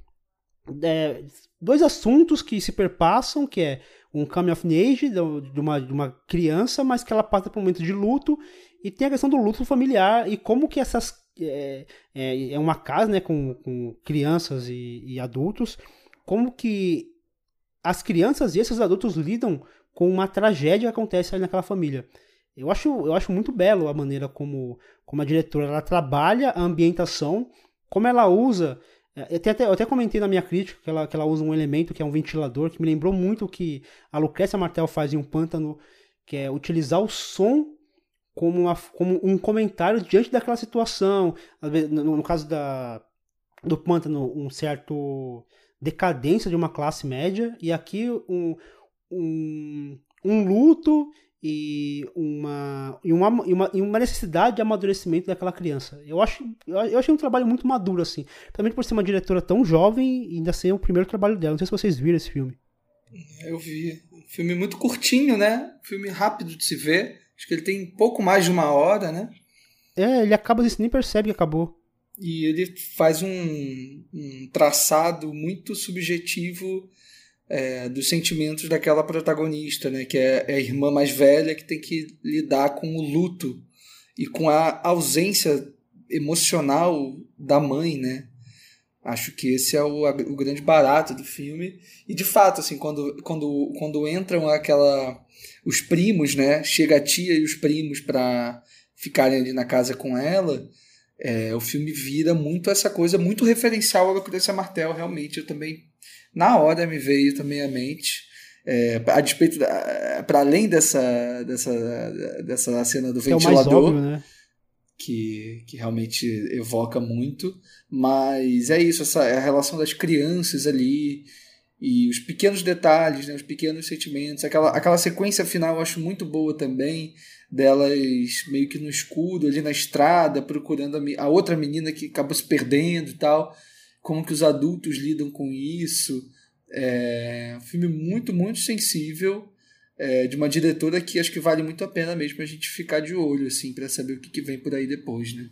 é, dois assuntos que se perpassam, que é um coming of age de uma, de uma criança, mas que ela passa por um momento de luto e tem a questão do luto familiar e como que essas. É, é, é uma casa né, com, com crianças e, e adultos. Como que as crianças e esses adultos lidam com uma tragédia que acontece ali naquela família. Eu acho, eu acho muito belo a maneira como, como a diretora ela trabalha a ambientação, como ela usa. É, eu até, eu até comentei na minha crítica que ela, que ela usa um elemento que é um ventilador, que me lembrou muito o que a Lucrécia Martel faz em Um Pântano, que é utilizar o som como, uma, como um comentário diante daquela situação. No, no caso da, do Pântano, um certo decadência de uma classe média, e aqui um, um, um luto e uma, e, uma, e, uma, e uma necessidade de amadurecimento daquela criança. Eu acho eu achei um trabalho muito maduro, assim. Também por ser uma diretora tão jovem e ainda ser o primeiro trabalho dela. Não sei se vocês viram esse filme. Eu vi. Filme muito curtinho, né? Filme rápido de se ver. Acho que ele tem pouco mais de uma hora, né? É, ele acaba, você nem percebe que acabou. E ele faz um, um traçado muito subjetivo é, dos sentimentos daquela protagonista, né? Que é, é a irmã mais velha que tem que lidar com o luto e com a ausência emocional da mãe, né? Acho que esse é o, o grande barato do filme. E de fato, assim, quando, quando, quando entram aquela os primos, né? Chega a tia e os primos para ficarem ali na casa com ela. É, o filme vira muito essa coisa, muito referencial a Lucrecia Martel, realmente. Eu também, na hora, me veio também à mente. É, a despeito, para além dessa, dessa, dessa cena do ventilador. É óbvio, né? que, que realmente evoca muito. Mas é isso, essa é a relação das crianças ali e os pequenos detalhes, né, os pequenos sentimentos. Aquela, aquela sequência final eu acho muito boa também, delas meio que no escuro, ali na estrada, procurando a, a outra menina que acabou se perdendo e tal. Como que os adultos lidam com isso. É um filme muito, muito sensível é, de uma diretora que acho que vale muito a pena mesmo a gente ficar de olho, assim, para saber o que, que, vem por aí depois, né?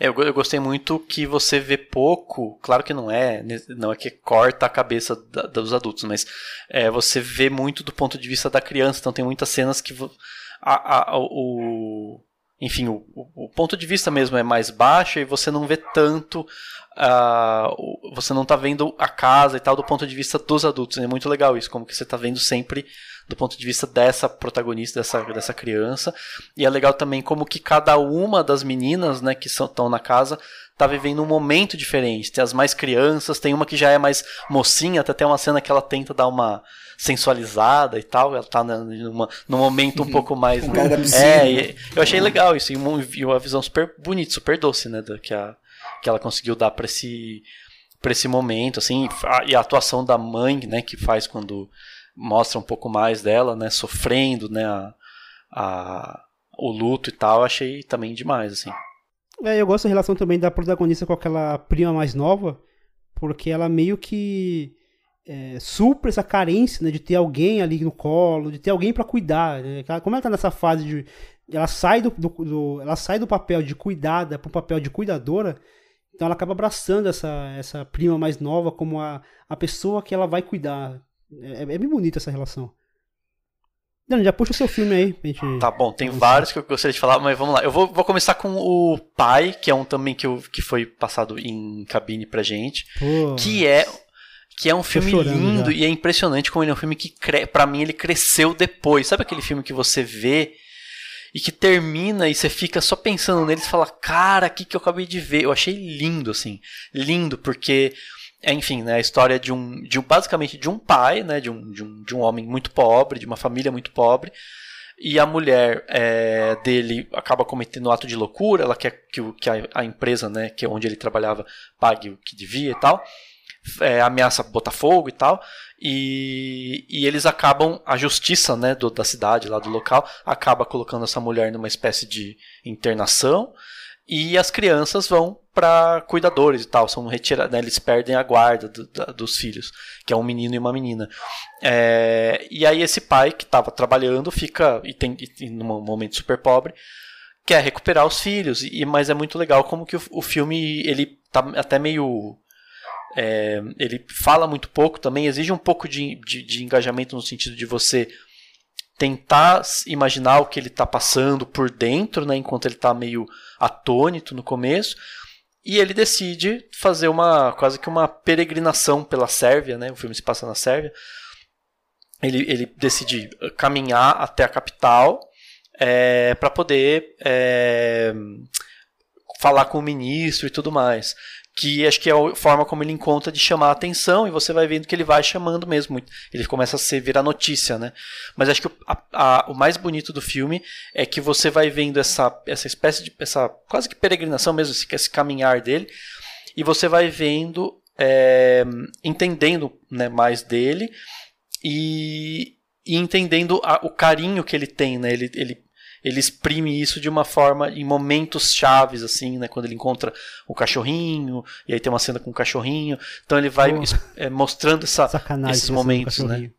É, eu, eu, gostei muito que você vê pouco, claro que não é, não é que corta a cabeça da, dos adultos, mas é, você vê muito do ponto de vista da criança, então tem muitas cenas que a, a, o, enfim, o, o, ponto de vista mesmo é mais baixo e você não vê tanto Uh, você não está vendo a casa e tal do ponto de vista dos adultos. É muito legal isso, como que você está vendo sempre do ponto de vista dessa protagonista, dessa, dessa criança. E é legal também como que cada uma das meninas, né, que estão na casa, tá vivendo um momento diferente. Tem as mais crianças, tem uma que já é mais mocinha, até tem uma cena que ela tenta dar uma sensualizada e tal. Ela tá numa, num momento um pouco mais. Piscina, é, eu achei legal isso. E uma visão super bonita, super doce, né? Que, a, que ela conseguiu dar pra esse, pra esse momento, assim. E a atuação da mãe, né? Que faz quando mostra um pouco mais dela, né? Sofrendo, né? A, a, o luto e tal. Achei também demais, assim. É, eu gosto da relação também da protagonista com aquela prima mais nova, porque ela meio que é, supra essa carência né, de ter alguém ali no colo, de ter alguém para cuidar. Né? Como ela tá nessa fase de. Ela sai do, do, do ela sai do papel de cuidada para o papel de cuidadora, então ela acaba abraçando essa, essa prima mais nova como a, a pessoa que ela vai cuidar. É, é bem bonita essa relação. Dani, já puxa o seu filme aí. Pra gente tá bom, tem vários que eu gostaria de falar, mas vamos lá. Eu vou, vou começar com o Pai, que é um também que, eu, que foi passado em cabine pra gente. Pô. Que é que é um filme lindo já. e é impressionante como ele é um filme que, cre... para mim, ele cresceu depois. Sabe aquele filme que você vê e que termina e você fica só pensando nele e fala, cara, o que, que eu acabei de ver? Eu achei lindo, assim. Lindo, porque, é, enfim, né, a história de um, de um. basicamente de um pai, né? De um, de, um, de um homem muito pobre, de uma família muito pobre. E a mulher é, dele acaba cometendo um ato de loucura, ela quer que, que a, a empresa, né, que é onde ele trabalhava, pague o que devia e tal é, ameaça botar fogo e tal. E, e eles acabam, a justiça né, do, da cidade, lá do local, acaba colocando essa mulher numa espécie de internação. E as crianças vão para cuidadores e tal, são retirados, né, eles perdem a guarda do, da, dos filhos, que é um menino e uma menina. É, e aí esse pai que estava trabalhando fica e tem e, num momento super pobre quer recuperar os filhos, e, mas é muito legal como que o, o filme ele tá até meio é, ele fala muito pouco também, exige um pouco de, de, de engajamento no sentido de você tentar imaginar o que ele está passando por dentro, né, enquanto ele está meio atônito no começo. E ele decide fazer uma quase que uma peregrinação pela Sérvia, né? O filme se passa na Sérvia. Ele, ele decide caminhar até a capital é, para poder é, falar com o ministro e tudo mais que acho que é a forma como ele encontra de chamar a atenção e você vai vendo que ele vai chamando mesmo. Ele começa a ser virar notícia, né? Mas acho que o, a, a, o mais bonito do filme é que você vai vendo essa, essa espécie de essa quase que peregrinação mesmo, esse, esse caminhar dele e você vai vendo, é, entendendo né, mais dele e, e entendendo a, o carinho que ele tem, né? Ele, ele ele exprime isso de uma forma em momentos chaves assim, né, quando ele encontra o cachorrinho e aí tem uma cena com o cachorrinho, então ele vai é, mostrando essa, esses momentos, né?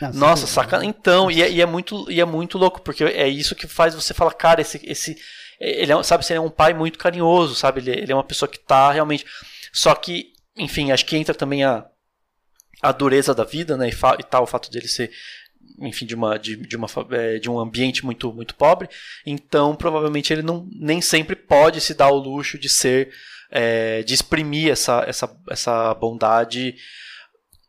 Não, Nossa, saca. Então, e é, e é, muito e é muito louco porque é isso que faz você falar, cara, esse esse ele é, sabe, ele é um pai muito carinhoso, sabe? Ele, ele é uma pessoa que tá realmente só que, enfim, acho que entra também a a dureza da vida, né, e, fa, e tal, o fato dele ser enfim, de, uma, de, de, uma, é, de um ambiente muito, muito pobre, então provavelmente ele não, nem sempre pode se dar o luxo de ser, é, de exprimir essa, essa, essa bondade,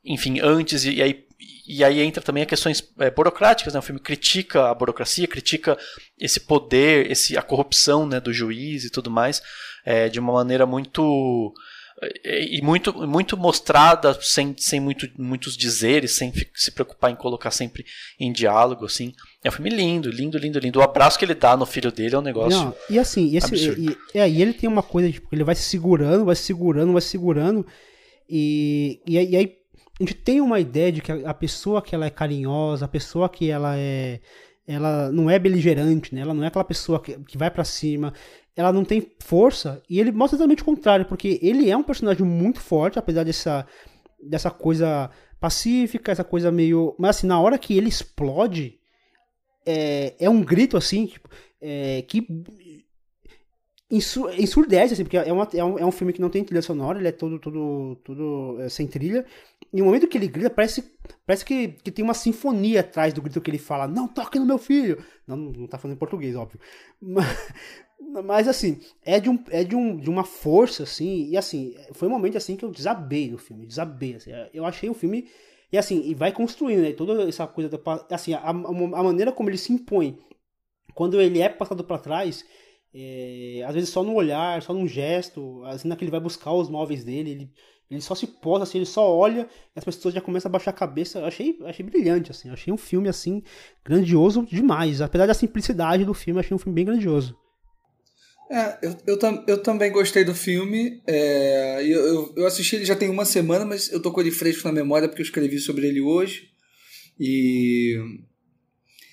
enfim, antes, e, e aí e aí entra também a questões é, burocráticas, né? O filme critica a burocracia, critica esse poder, esse, a corrupção né, do juiz e tudo mais, é, de uma maneira muito e muito, muito mostrada sem, sem muito, muitos dizeres, sem se preocupar em colocar sempre em diálogo, assim. É um filme lindo, lindo, lindo, lindo. O abraço que ele dá no filho dele é um negócio. Não, e assim, e, esse, e, é, e ele tem uma coisa, tipo, ele vai se segurando, vai se segurando, vai se segurando. E, e, e aí a gente tem uma ideia de que a, a pessoa que ela é carinhosa, a pessoa que ela é ela não é beligerante, né? Ela não é aquela pessoa que, que vai para cima, ela não tem força, e ele mostra exatamente o contrário, porque ele é um personagem muito forte, apesar dessa, dessa coisa pacífica, essa coisa meio. Mas assim, na hora que ele explode, é, é um grito assim, tipo, é, que ensurdece, assim, porque é, uma, é, um, é um filme que não tem trilha sonora, ele é todo, todo, todo é, sem trilha. E no momento que ele grita, parece, parece que, que tem uma sinfonia atrás do grito que ele fala: Não toque no meu filho! Não, não tá falando em português, óbvio. Mas, mas assim, é de, um, é de, um, de uma força, assim, e assim, foi um momento assim que eu desabei no filme, desabei. Assim, eu achei o filme. E assim, e vai construindo, né? Toda essa coisa da. Assim, a, a, maneira como ele se impõe quando ele é passado para trás, é, às vezes só no olhar, só num gesto, assim, que ele vai buscar os móveis dele, ele, ele só se posa, assim, ele só olha e as pessoas já começam a baixar a cabeça. Eu achei, achei brilhante, assim, achei um filme, assim, grandioso demais. Apesar da simplicidade do filme, achei um filme bem grandioso. É, eu, eu, eu também gostei do filme. É, eu, eu assisti ele já tem uma semana, mas eu tô com ele fresco na memória porque eu escrevi sobre ele hoje. E,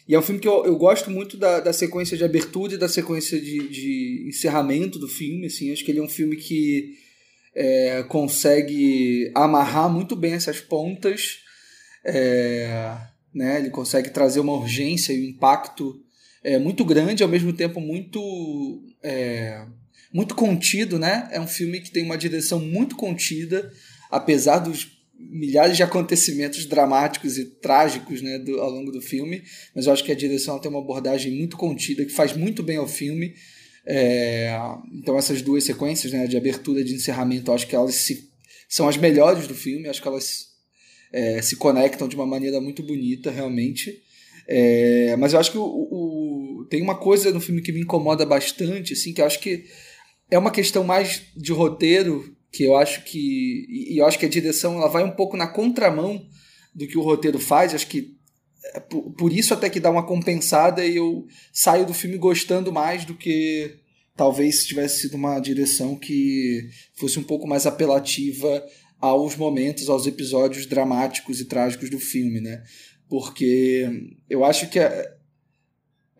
e é um filme que eu, eu gosto muito da, da sequência de abertura e da sequência de, de encerramento do filme. Assim, acho que ele é um filme que é, consegue amarrar muito bem essas pontas. É, né, ele consegue trazer uma urgência e um impacto é, muito grande, ao mesmo tempo muito é, muito contido, né? É um filme que tem uma direção muito contida, apesar dos milhares de acontecimentos dramáticos e trágicos né, do, ao longo do filme, mas eu acho que a direção tem uma abordagem muito contida, que faz muito bem ao filme. É, então essas duas sequências, né, de abertura e de encerramento, acho que elas se, são as melhores do filme, acho que elas é, se conectam de uma maneira muito bonita, realmente. É, mas eu acho que o, o, tem uma coisa no filme que me incomoda bastante, assim, que eu acho que é uma questão mais de roteiro, que eu acho que. E eu acho que a direção ela vai um pouco na contramão do que o roteiro faz. Acho que é por, por isso até que dá uma compensada e eu saio do filme gostando mais do que talvez se tivesse sido uma direção que fosse um pouco mais apelativa aos momentos, aos episódios dramáticos e trágicos do filme, né? porque eu acho que é,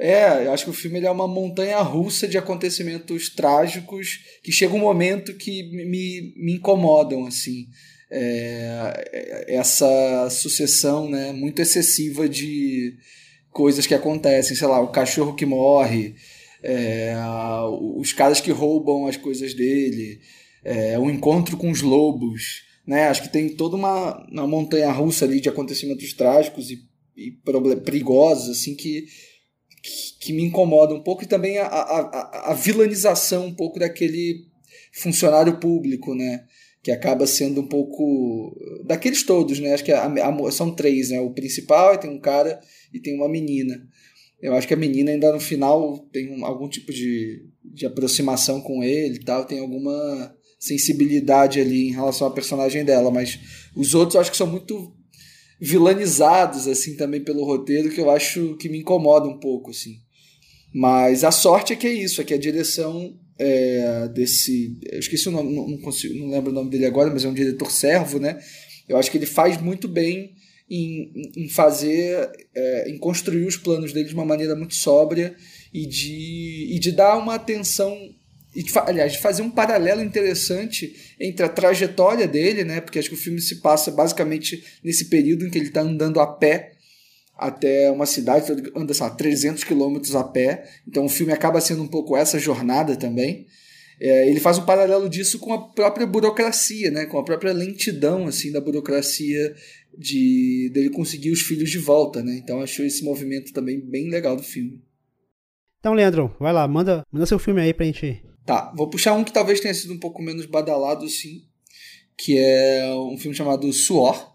é, eu acho que o filme é uma montanha russa de acontecimentos trágicos que chega um momento que me, me incomodam assim é, essa sucessão né, muito excessiva de coisas que acontecem sei lá o cachorro que morre é, os caras que roubam as coisas dele é, o encontro com os lobos né? Acho que tem toda uma, uma montanha russa ali de acontecimentos trágicos e, e perigosos, assim, que, que, me incomoda um pouco. E também a, a, a vilanização um pouco daquele funcionário público, né? Que acaba sendo um pouco. Daqueles todos, né? Acho que a, a, são três, né? O principal, tem um cara e tem uma menina. Eu acho que a menina ainda no final tem um, algum tipo de, de aproximação com ele e tal, tem alguma sensibilidade ali em relação à personagem dela, mas os outros eu acho que são muito vilanizados assim também pelo roteiro que eu acho que me incomoda um pouco assim. Mas a sorte é que é isso, é que a direção é, desse, eu esqueci o nome, não, consigo, não lembro o nome dele agora, mas é um diretor servo, né? Eu acho que ele faz muito bem em, em fazer, é, em construir os planos dele de uma maneira muito sóbria e de, e de dar uma atenção e aliás, de fazer um paralelo interessante entre a trajetória dele, né? Porque acho que o filme se passa basicamente nesse período em que ele está andando a pé até uma cidade, anda, sei lá, 300 quilômetros a pé. Então o filme acaba sendo um pouco essa jornada também. É, ele faz um paralelo disso com a própria burocracia, né? Com a própria lentidão, assim, da burocracia de dele conseguir os filhos de volta, né? Então achou esse movimento também bem legal do filme. Então, Leandro, vai lá, manda, manda seu filme aí pra gente Tá, vou puxar um que talvez tenha sido um pouco menos badalado, sim, que é um filme chamado Suor,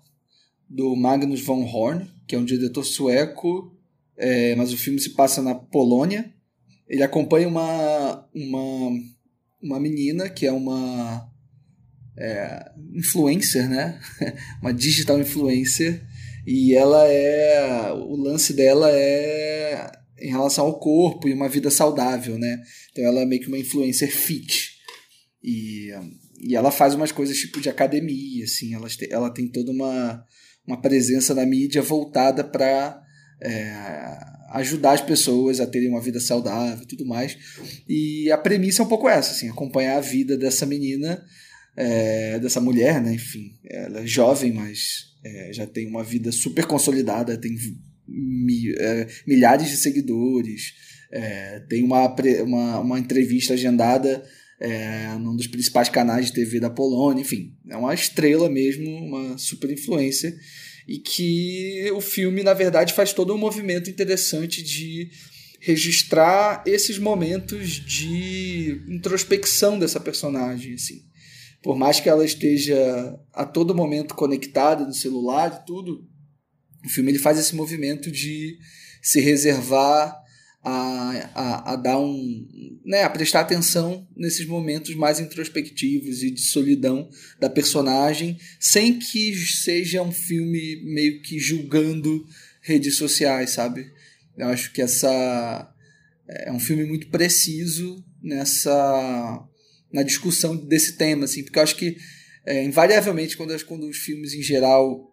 do Magnus von Horn, que é um diretor sueco, é, mas o filme se passa na Polônia. Ele acompanha uma, uma, uma menina que é uma é, influencer, né? uma digital influencer, e ela é. O lance dela é em relação ao corpo e uma vida saudável, né? Então ela é meio que uma influencer fit. E, e ela faz umas coisas tipo de academia, assim, ela, ela tem toda uma, uma presença na mídia voltada para é, ajudar as pessoas a terem uma vida saudável e tudo mais. E a premissa é um pouco essa, assim, acompanhar a vida dessa menina, é, dessa mulher, né? Enfim, ela é jovem, mas é, já tem uma vida super consolidada, tem é, milhares de seguidores, é, tem uma, uma, uma entrevista agendada é, num dos principais canais de TV da Polônia, enfim, é uma estrela mesmo, uma super influência, e que o filme, na verdade, faz todo um movimento interessante de registrar esses momentos de introspecção dessa personagem, assim. por mais que ela esteja a todo momento conectada no celular e tudo, o filme ele faz esse movimento de se reservar a, a, a dar um. Né, a prestar atenção nesses momentos mais introspectivos e de solidão da personagem, sem que seja um filme meio que julgando redes sociais, sabe? Eu acho que essa é um filme muito preciso nessa na discussão desse tema, assim, porque eu acho que é, invariavelmente quando, quando os filmes em geral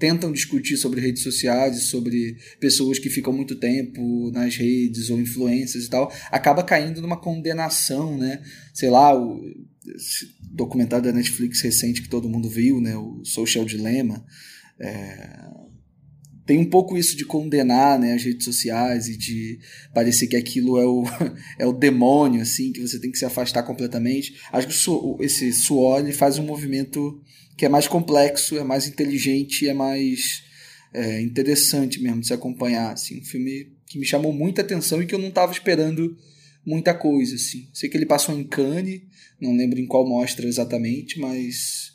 tentam discutir sobre redes sociais e sobre pessoas que ficam muito tempo nas redes ou influências e tal, acaba caindo numa condenação, né? Sei lá, o documentário da Netflix recente que todo mundo viu, né? O Social Dilemma. É, tem um pouco isso de condenar né, as redes sociais e de parecer que aquilo é o, é o demônio, assim, que você tem que se afastar completamente. Acho que esse suor ele faz um movimento que é mais complexo, é mais inteligente, é mais é, interessante mesmo de se acompanhar. Assim, um filme que me chamou muita atenção e que eu não estava esperando muita coisa. Assim. Sei que ele passou em Cannes, não lembro em qual mostra exatamente, mas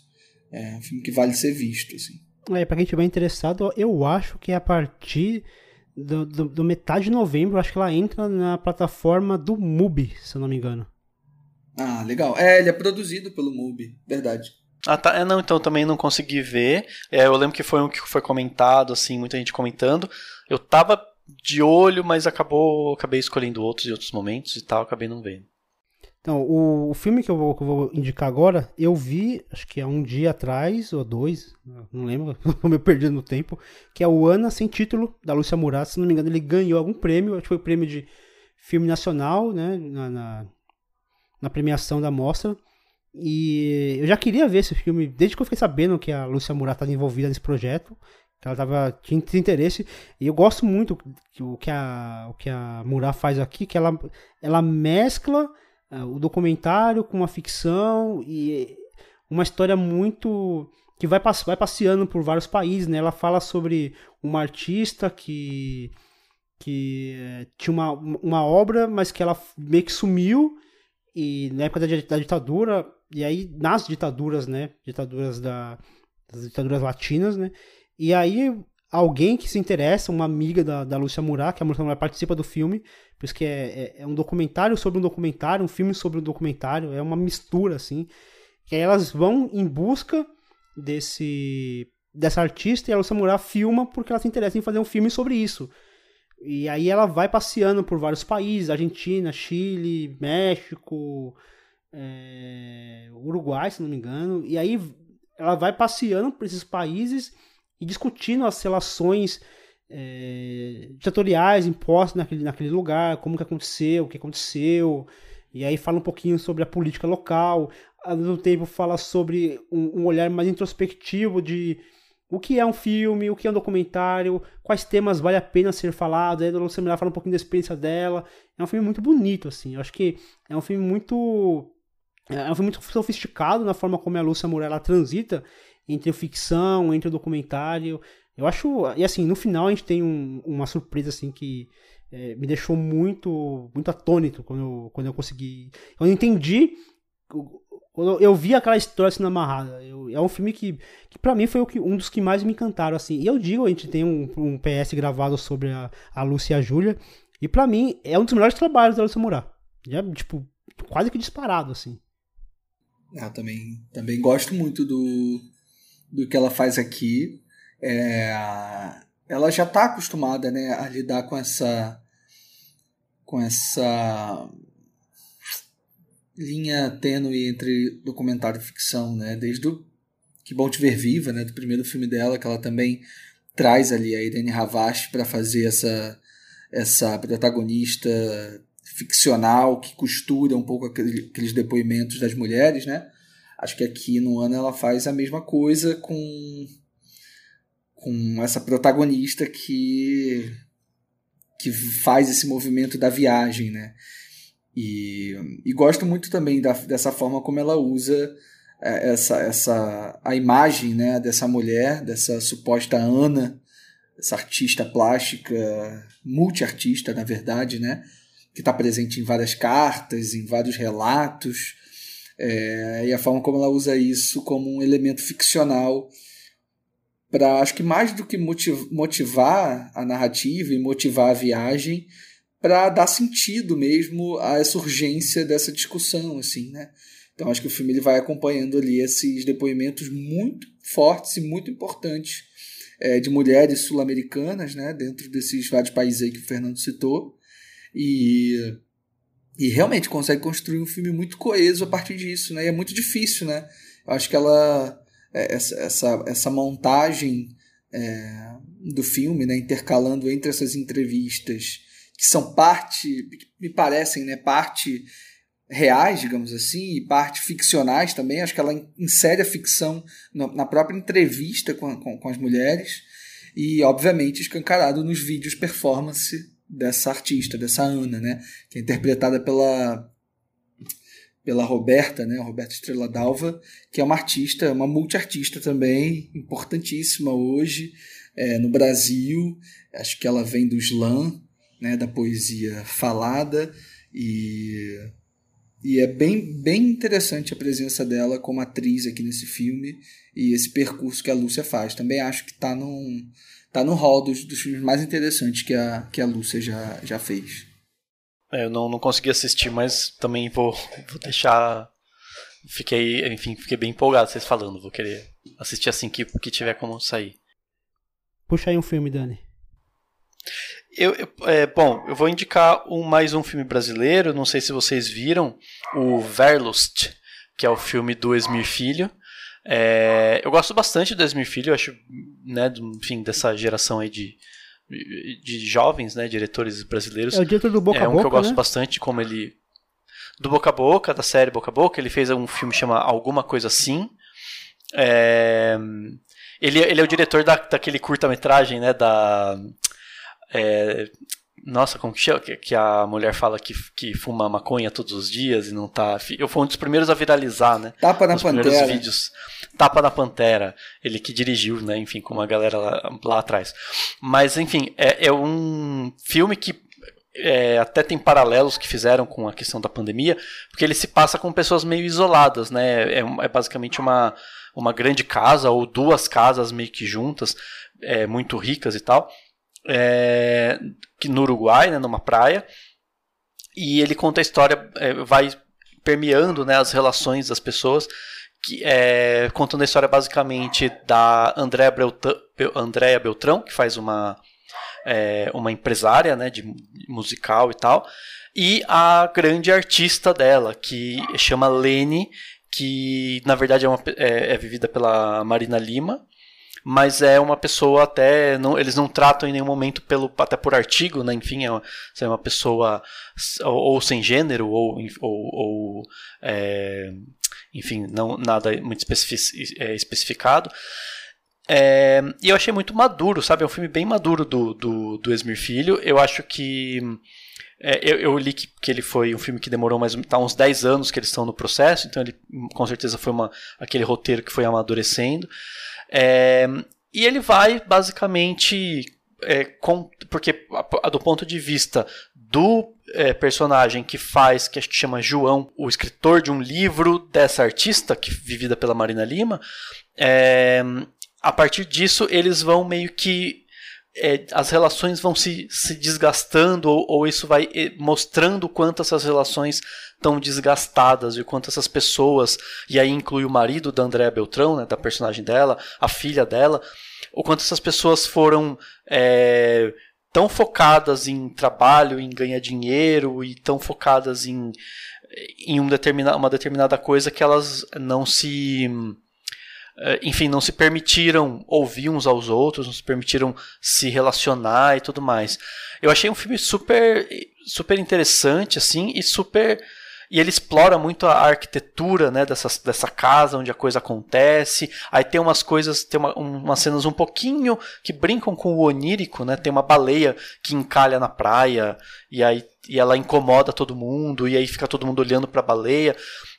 é um filme que vale ser visto. Assim. É, pra quem estiver interessado, eu acho que é a partir do, do, do, metade de novembro, acho que ela entra na plataforma do MUBI, se eu não me engano. Ah, legal. É, ele é produzido pelo MUBI, verdade. Ah, tá. É, não, então também não consegui ver. É, eu lembro que foi um que foi comentado, assim, muita gente comentando. Eu tava de olho, mas acabou, acabei escolhendo outros em outros momentos e tal, acabei não vendo. Então, o, o filme que eu, vou, que eu, vou, indicar agora, eu vi, acho que há um dia atrás, ou dois, não lembro, estou me perdendo no tempo, que é o Ana Sem Título, da Lúcia Murat. Se não me engano, ele ganhou algum prêmio, acho que foi o prêmio de filme nacional, né, na, na, na premiação da mostra. E eu já queria ver esse filme, desde que eu fiquei sabendo que a Lúcia Murat estava envolvida nesse projeto, que ela tava, tinha interesse. E eu gosto muito o que a, o que a Murat faz aqui, que ela, ela mescla é, o documentário com uma ficção e uma história muito que vai, vai passeando por vários países, né? Ela fala sobre uma artista que que é, tinha uma, uma obra, mas que ela meio que sumiu e na época da, da ditadura e aí nas ditaduras, né? Ditaduras da das ditaduras latinas, né? E aí alguém que se interessa, uma amiga da, da Lúcia Murat, que a Lúcia Murat participa do filme, por isso que é, é, é, um documentário sobre um documentário, um filme sobre um documentário, é uma mistura, assim. Que aí elas vão em busca desse dessa artista e a Lúcia Murat filma porque ela se interessa em fazer um filme sobre isso. E aí ela vai passeando por vários países, Argentina, Chile, México, é, Uruguai, se não me engano. E aí ela vai passeando por esses países e discutindo as relações é, ditatoriais impostas naquele, naquele lugar, como que aconteceu, o que aconteceu, e aí fala um pouquinho sobre a política local, ao mesmo tempo fala sobre um, um olhar mais introspectivo de o que é um filme, o que é um documentário, quais temas vale a pena ser falado, aí a Dona Samira fala um pouquinho da experiência dela, é um filme muito bonito, assim, eu acho que é um filme muito... É um filme muito sofisticado na forma como a Lúcia Moura transita entre ficção, entre o documentário. Eu acho. E assim, no final a gente tem um, uma surpresa assim que é, me deixou muito muito atônito quando eu, quando eu consegui. Eu entendi. Quando eu vi aquela história sendo amarrada. Eu, é um filme que, que para mim foi o que, um dos que mais me encantaram. assim E eu digo, a gente tem um, um PS gravado sobre a, a Lúcia e a Júlia. E para mim é um dos melhores trabalhos da Lúcia Murat. Já, tipo, quase que disparado, assim. Eu também, também gosto muito do, do que ela faz aqui. É, ela já está acostumada né, a lidar com essa com essa linha tênue entre documentário e ficção, né? Desde o Que Bom Te Ver Viva, né? Do primeiro filme dela, que ela também traz ali a Irene Ravache para fazer essa essa protagonista ficcional que costura um pouco aqueles depoimentos das mulheres, né? Acho que aqui no ano ela faz a mesma coisa com com essa protagonista que que faz esse movimento da viagem, né? E, e gosto muito também da, dessa forma como ela usa é, essa, essa a imagem né, dessa mulher, dessa suposta Ana, essa artista plástica, multiartista, na verdade, né? Que está presente em várias cartas, em vários relatos, É, e a forma como ela usa isso como um elemento ficcional para acho que mais do que motivar a narrativa e motivar a viagem para dar sentido mesmo a essa urgência dessa discussão assim né então acho que o filme ele vai acompanhando ali esses depoimentos muito fortes e muito importantes é, de mulheres sul-americanas né dentro desses vários países aí que o Fernando citou e e realmente consegue construir um filme muito coeso a partir disso, né? E é muito difícil, né? Eu acho que ela é, essa, essa, essa montagem é, do filme, né, intercalando entre essas entrevistas que são parte, me parecem, né, parte reais, digamos assim, e parte ficcionais também. Acho que ela insere a ficção na própria entrevista com, com, com as mulheres e, obviamente, escancarado nos vídeos performance dessa artista, dessa Ana, né? Que é interpretada pela pela Roberta, né? Roberta Estrela Dalva, que é uma artista, uma multiartista também, importantíssima hoje é, no Brasil. Acho que ela vem do slam, né? Da poesia falada e e é bem, bem interessante a presença dela como atriz aqui nesse filme e esse percurso que a Lúcia faz. Também acho que está num, tá no hall dos, dos filmes mais interessantes que a, que a Lúcia já, já fez. É, eu não, não consegui assistir, mas também vou, vou deixar. Fiquei, enfim, fiquei bem empolgado vocês falando. Vou querer assistir assim que, que tiver como sair. Puxa aí um filme, Dani. Eu, eu é, bom, eu vou indicar um, mais um filme brasileiro. Não sei se vocês viram o Verlust, que é o filme do Esmir Filho. É, eu gosto bastante do Esmir Filho, acho, né, enfim, dessa geração aí de, de jovens, né, diretores brasileiros. É o diretor do Boca a Boca, É um que eu gosto né? bastante, como ele... Do Boca a Boca, da série Boca a Boca, ele fez um filme que chama Alguma Coisa Assim. É, ele, ele é o diretor da, daquele curta-metragem, né, da... É, nossa, como que? Que a mulher fala que, que fuma maconha todos os dias e não tá. Eu fui um dos primeiros a viralizar, né? Tapa na Os Pantera. vídeos. Tapa na Pantera. Ele que dirigiu, né? Enfim, com uma galera lá, lá atrás. Mas, enfim, é, é um filme que é, até tem paralelos que fizeram com a questão da pandemia, porque ele se passa com pessoas meio isoladas, né? É, é basicamente uma, uma grande casa ou duas casas meio que juntas, é, muito ricas e tal é, no Uruguai, né, numa praia, e ele conta a história, é, vai permeando né, as relações das pessoas, que, é, contando a história basicamente da Andréa Beltrão, Beltrão, que faz uma, é, uma empresária né, de musical e tal, e a grande artista dela, que chama Lene, que na verdade é, uma, é, é vivida pela Marina Lima, mas é uma pessoa até não, eles não tratam em nenhum momento pelo até por artigo, né? Enfim, é uma, é uma pessoa ou, ou, sem gênero ou, ou, ou é, enfim, não nada muito é, especificado. É, e eu achei muito maduro, sabe? É um filme bem maduro do, do, do Esmir Filho. Eu acho que. É, eu, eu, li que, que, ele foi um filme que demorou mais tá, uns 10 anos que eles estão no processo, então ele com certeza foi uma, aquele roteiro que foi amadurecendo. É, e ele vai basicamente. É, com, porque do ponto de vista do é, personagem que faz, que acho que chama João, o escritor de um livro dessa artista, que vivida pela Marina Lima, é, a partir disso eles vão meio que é, as relações vão se, se desgastando ou, ou, isso vai é, mostrando quanto essas relações estão desgastadas e quanto essas pessoas, e aí inclui o marido da Andréa Beltrão, né, da personagem dela, a filha dela, o quanto essas pessoas foram é, tão focadas em trabalho, em ganhar dinheiro e tão focadas em, em um determina, uma determinada coisa que elas não se enfim, não se permitiram ouvir uns aos outros, não se permitiram se relacionar e tudo mais. Eu achei um filme super, super interessante, assim, e super. E ele explora muito a arquitetura né, dessa, dessa casa onde a coisa acontece. Aí tem umas coisas, tem uma, umas cenas um pouquinho que brincam com o onírico, né? Tem uma baleia que encalha na praia e aí e ela incomoda todo mundo, e aí fica todo mundo olhando para a baleia.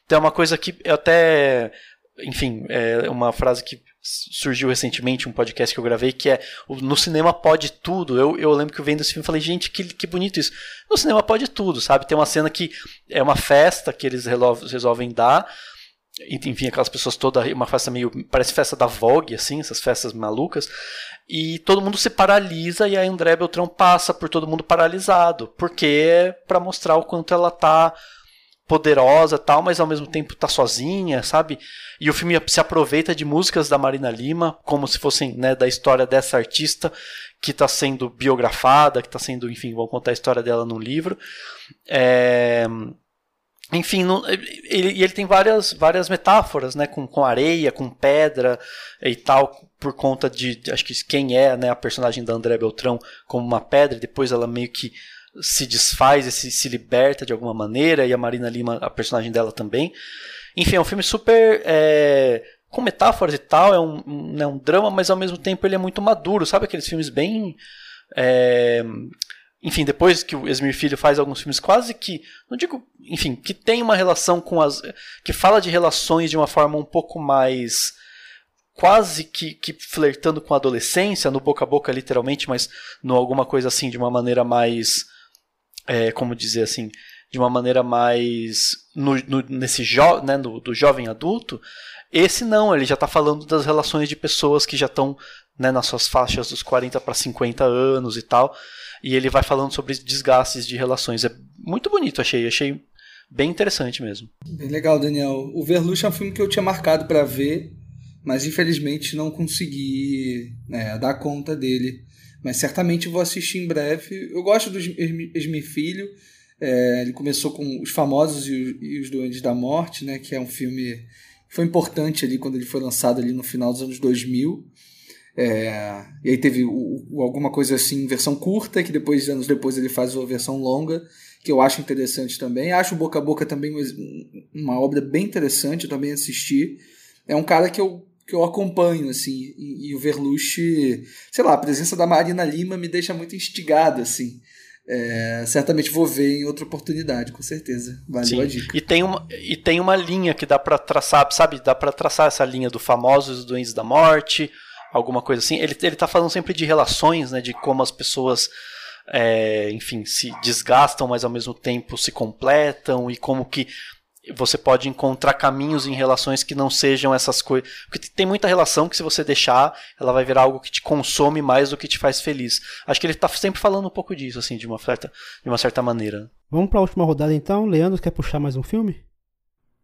Tem uma coisa que eu até enfim, é uma frase que surgiu recentemente um podcast que eu gravei que é no cinema pode tudo. Eu, eu lembro que eu vendo esse filme e falei, gente, que, que bonito isso. No cinema pode tudo, sabe? Tem uma cena que é uma festa que eles resolvem dar. Enfim, aquelas pessoas todas, uma festa meio. Parece festa da Vogue, assim, essas festas malucas. E todo mundo se paralisa e a André Beltrão passa por todo mundo paralisado. Porque é pra mostrar o quanto ela tá poderosa tal, mas ao mesmo tempo tá sozinha, sabe? E o filme se aproveita de músicas da Marina Lima, como se fossem né, da história dessa artista que está sendo biografada, que está sendo, enfim, vão contar a história dela num livro. É... Enfim, não, ele, ele tem várias, várias metáforas, né, com, com areia, com pedra e tal, por conta de, acho que quem é né, a personagem da André Beltrão como uma pedra, depois ela meio que se desfaz se, se liberta de alguma maneira, e a Marina Lima, a personagem dela também. Enfim, é um filme super. É, com metáforas e tal, é um, um, é um drama, mas ao mesmo tempo ele é muito maduro, sabe? Aqueles filmes bem. É, enfim, depois que o Esmir Filho faz alguns filmes quase que. Não digo. Enfim, que tem uma relação com as. que fala de relações de uma forma um pouco mais quase que, que flertando com a adolescência, no boca a boca literalmente, mas no alguma coisa assim, de uma maneira mais é, como dizer assim, de uma maneira mais no, no, nesse jo, né, do jovem adulto, esse não, ele já está falando das relações de pessoas que já estão né, nas suas faixas dos 40 para 50 anos e tal, e ele vai falando sobre desgastes de relações. É muito bonito, achei, achei bem interessante mesmo. Bem legal, Daniel. O Verluche é um filme que eu tinha marcado para ver, mas infelizmente não consegui né, dar conta dele mas certamente vou assistir em breve. Eu gosto do Esmi Filho. É, ele começou com Os Famosos e, e os Doentes da Morte, né, que é um filme que foi importante ali quando ele foi lançado ali no final dos anos 2000. É, e aí teve o, o, alguma coisa assim, versão curta, que depois, anos depois, ele faz a versão longa, que eu acho interessante também. Acho Boca a Boca também uma obra bem interessante, eu também assisti. É um cara que eu que eu acompanho, assim, e, e, o Verluche, sei lá, a presença da Marina Lima me deixa muito instigado, assim. É, certamente vou ver em outra oportunidade, com certeza. Valeu Sim. a dica. E tem, uma, e tem uma linha que dá para traçar, sabe? Dá para traçar essa linha do famosos doentes da morte, alguma coisa assim. Ele, ele tá falando sempre de relações, né? De como as pessoas, é, enfim, se desgastam, mas ao mesmo tempo se completam e como que você pode encontrar caminhos em relações que não sejam essas coisas. Porque tem muita relação que, se você deixar, ela vai virar algo que te consome mais do que te faz feliz. Acho que ele está sempre falando um pouco disso, assim, de uma certa, de uma certa maneira. Vamos para a última rodada então. Leandro, quer puxar mais um filme?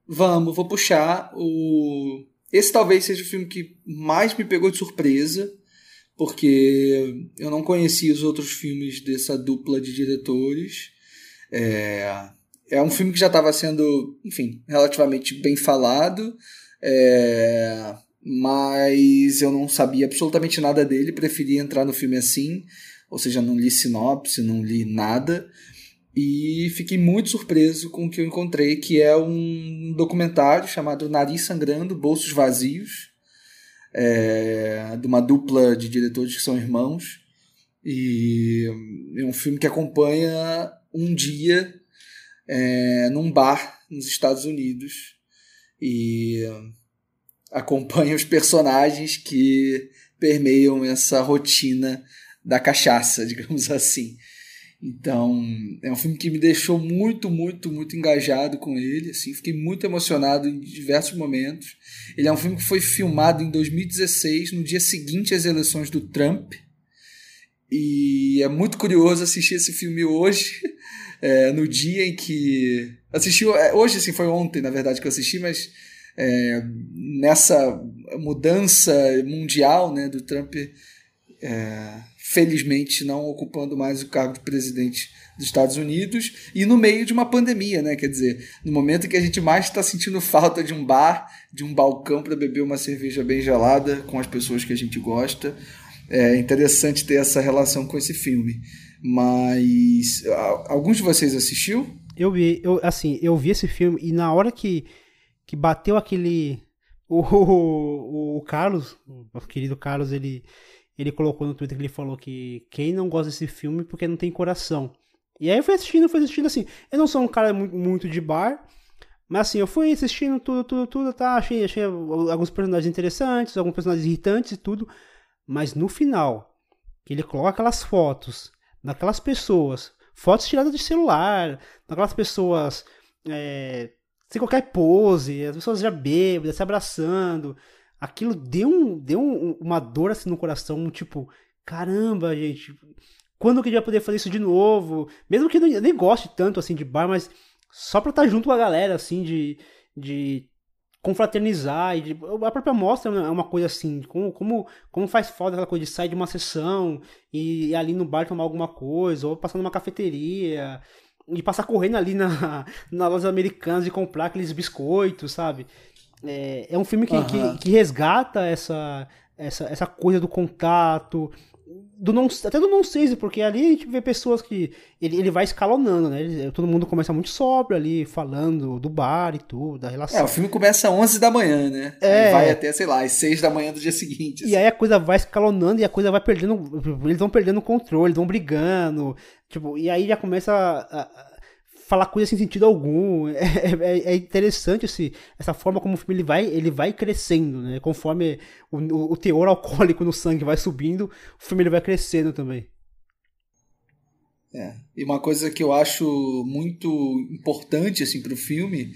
Vamos, vou puxar o. Esse talvez seja o filme que mais me pegou de surpresa, porque eu não conhecia os outros filmes dessa dupla de diretores. É é um filme que já estava sendo, enfim, relativamente bem falado, é, mas eu não sabia absolutamente nada dele, preferi entrar no filme assim, ou seja, não li sinopse, não li nada, e fiquei muito surpreso com o que eu encontrei, que é um documentário chamado Nariz Sangrando, Bolsos Vazios, é, de uma dupla de diretores que são irmãos, e é um filme que acompanha um dia é, num bar nos Estados Unidos e acompanha os personagens que permeiam essa rotina da cachaça, digamos assim. Então, é um filme que me deixou muito, muito, muito engajado com ele. Assim, fiquei muito emocionado em diversos momentos. Ele é um filme que foi filmado em 2016, no dia seguinte às eleições do Trump. E é muito curioso assistir esse filme hoje, é, no dia em que. Assisti. É, hoje, assim, foi ontem, na verdade, que eu assisti, mas é, nessa mudança mundial né, do Trump, é, felizmente não ocupando mais o cargo de presidente dos Estados Unidos e no meio de uma pandemia, né? Quer dizer, no momento que a gente mais está sentindo falta de um bar, de um balcão para beber uma cerveja bem gelada com as pessoas que a gente gosta, é interessante ter essa relação com esse filme. Mas alguns de vocês assistiu? Eu vi, eu, assim, eu vi esse filme e na hora que, que bateu aquele o, o, o Carlos, o querido Carlos, ele ele colocou no Twitter que ele falou que quem não gosta desse filme porque não tem coração. E aí eu fui assistindo, fui assistindo assim. Eu não sou um cara muito, muito de bar, Mas assim, eu fui assistindo tudo, tudo, tudo, tá? Achei, achei alguns personagens interessantes, alguns personagens irritantes e tudo. Mas no final, que ele coloca aquelas fotos daquelas pessoas, fotos tiradas de celular, daquelas pessoas é, sem qualquer pose, as pessoas já bêbadas, se abraçando. Aquilo deu, um, deu um, uma dor assim no coração, tipo, caramba, gente, quando que a gente vai poder fazer isso de novo? Mesmo que eu nem goste tanto assim de bar, mas só pra estar junto com a galera, assim, de, de confraternizar. E de, a própria mostra é uma coisa assim, como, como, como faz falta aquela coisa de sair de uma sessão e ir ali no bar tomar alguma coisa, ou passar numa cafeteria, e passar correndo ali na, na lojas americanas e comprar aqueles biscoitos, sabe? É, é um filme que, uhum. que, que resgata essa, essa, essa coisa do contato, do não, até do nonsense, porque ali a gente vê pessoas que ele, ele vai escalonando, né? Ele, todo mundo começa muito sóbrio ali, falando do bar e tudo, da relação. É, o filme começa às 11 da manhã, né? É. E vai até, sei lá, às 6 da manhã do dia seguinte. Assim. E aí a coisa vai escalonando e a coisa vai perdendo. Eles vão perdendo o controle, eles vão brigando. Tipo, e aí já começa a, a falar coisa sem sentido algum. É, é, é, interessante esse, essa forma como o filme ele vai, ele vai crescendo, né? Conforme o, o, o, teor alcoólico no sangue vai subindo, o filme ele vai crescendo também. É. E uma coisa que eu acho muito importante assim para o filme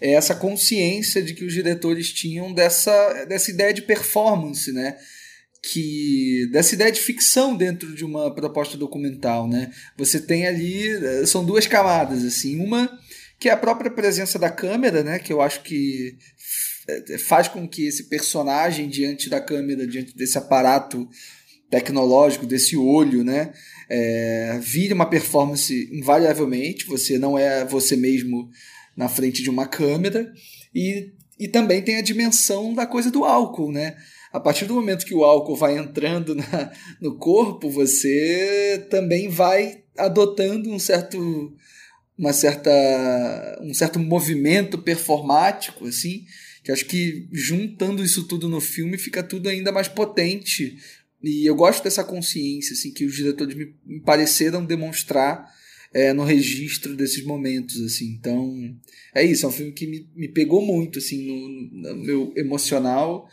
é essa consciência de que os diretores tinham dessa, dessa ideia de performance, né? Que dessa ideia de ficção dentro de uma proposta documental, né? Você tem ali eh, são duas camadas assim, uma que é a própria presença da câmera, né? Que eu acho que eh, faz com que esse personagem diante da câmera, diante desse aparato tecnológico, desse olho, né? É, vire uma performance invariavelmente. Você não é você mesmo na frente de uma câmera e, e também tem a dimensão da coisa do álcool, né? A partir do momento que o álcool vai entrando na, no corpo, você também vai adotando um certo uma certa um certo movimento performático assim que acho que juntando isso tudo no filme fica tudo ainda mais potente. E eu gosto dessa consciência assim que os diretores me, pareceram demonstrar é, no registro desses momentos assim. Então é isso é um filme que me, me pegou muito assim no, no meu emocional